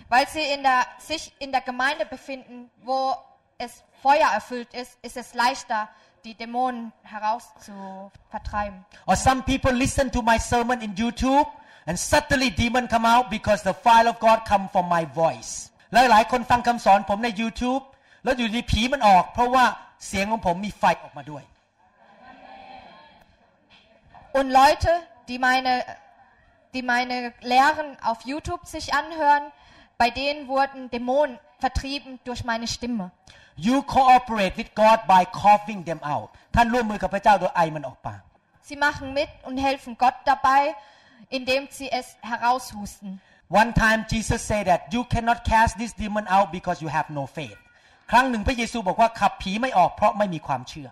Weil sie in der, sich in der Gemeinde befinden, wo es Feuer erfüllt ist, ist es leichter, die Dämonen heraus zu vertreiben. Or some people listen to my sermon in YouTube and suddenly demon come out because the fire of God come from my voice แล้วหลายคนฟังคำสอนผมใน YouTube แล้วอยู่ดีผีมันออก เพราะว่าเสียงของผมมีไฟออกมาด้วย Und Leute, die meine, die meine Lehren auf YouTube sich anhören, bei denen wurden Dämonen vertrieben durch meine Stimme. You cooperate with God by coughing them out ท่านร่วมมือกับพระเจ้าโดยไอมันออกมา Sie machen mit und helfen Gott dabei, indem sie es heraushusten. One time Jesus said that you cannot cast this demon out because you have no faith ครั้งหนึ่งพระเยซูบอกว่าขับผีไม่ออกเพราะไม่มีความเชื่อ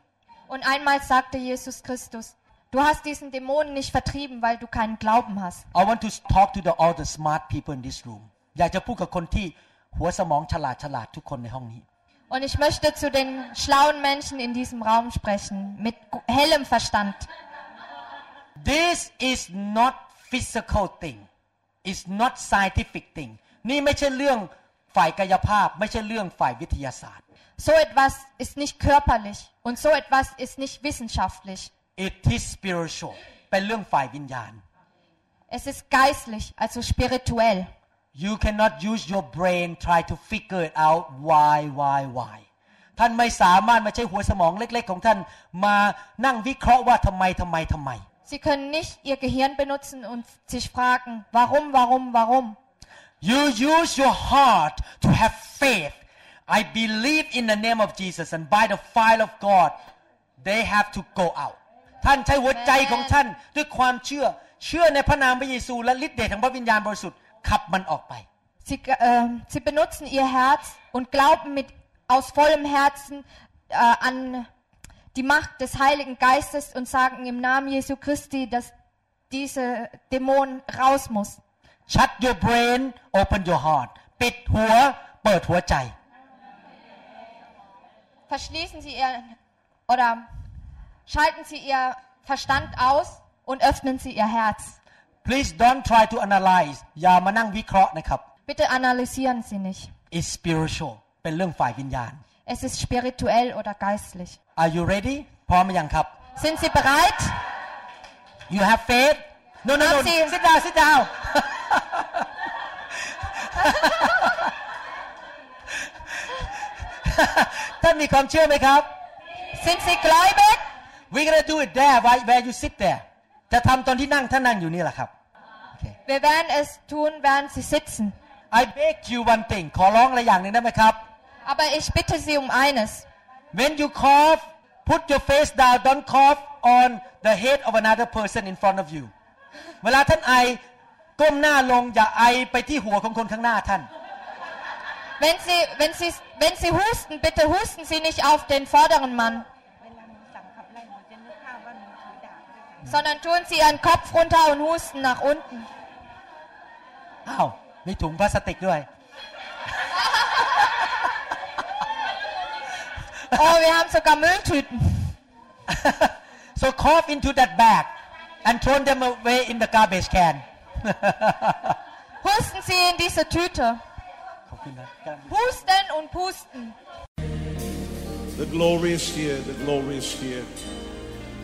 Und einmal sagte Jesus Christus, du hast diesen Dämonen nicht vertrieben, weil du keinen Glauben hast. I want to talk to the all the smart people in this room อยากจะพูดกับคนที่หัวสมองฉลาดฉลาดทุกคนในห้องนี้ Und ich möchte zu den schlauen Menschen in diesem Raum sprechen, mit gu- hellem Verstand. This is not physical thing it's not scientific thing นี่ไม่ใช่เรื่องฝ่ายกายภาพ ไม่ใช่เรื่องฝ่ายวิทยาศาสตร์ So etwas ist nicht körperlich und so etwas ist nicht wissenschaftlich. it is spiritual เป็นเรื่องฝ่ายวิญญาณ Es ist geistlich, also spirituell. You cannot use your brain try to figure it out why why why ท่านไม่สามารถมาใช้หัวสมองเล็ก ๆ ของท่านมานั่งวิเคราะห์ว่าทำไมทำไมทำไม Sie können nicht ihr Gehirn benutzen und sich fragen, warum, warum, warum. You use your heart to have faith. I believe in the name of Jesus and by the fire of God they have to go out ท่านใช้หัวใจของท่านด้วยความเชื่อ เชื่อในพระนามพระเยซูและฤทธิ์เดชของพระวิญญาณบริสุทธิ์ ขับมันออกไป Sie, äh, sie benutzen ihr Herz und glauben mit aus vollem Herzen äh, an die Macht des Heiligen Geistes und sagen im Namen Jesu Christi, dass diese Dämon raus muss. Shut your brain open your heart ปิดหัวเปิดหัวใจ Verschließen Sie ihr oder schalten Sie Ihr Verstand aus und öffnen Sie Ihr Herz. Please don't try to analyze อย่ามานั่งวิเคราะห์นะครับ Bitte analysieren Sie nicht. It's spiritual เป็นเรื่องฝ่ายวิญญาณ Es ist spirituell oder geistlich. Are you ready พร้อมหรือยังครับ Sind Sie bereit? You have faith No no no Haben Sie- sit down sit down ท่านมีความเชื่อไหมครับ Sind Sie gläubig? We gonna do it there where where you sit there จะทำตอนที่นั่งท่านนั่งอยู่นี่แหละครับ Okay. Wir werden es tun, während Sie sitzen. I beg you one thing ขอร้องอะไรอย่างหนึ่งได้ไหมครับ Aber ich bitte Sie um eines. When you cough put your face down don't cough on the head of another person in front of you เวลาท่านไอก้มหน้าลงอย่าไอไปที่หัวของคนข้างหน้าท่าน Wenn Sie, wenn Sie, wenn Sie husten, bitte husten Sie nicht auf den vorderen Mann, sondern tun Sie Ihren Kopf runter und husten nach unten. อ้าวมีถุงพลาสติกด้วย Oh, wir haben sogar Mülltüten. so cough into that bag and throw them away in the garbage can Husten Sie in diese Tüte. ขอบคุณนะ Husten und pusten. The glory is here, the glory is here.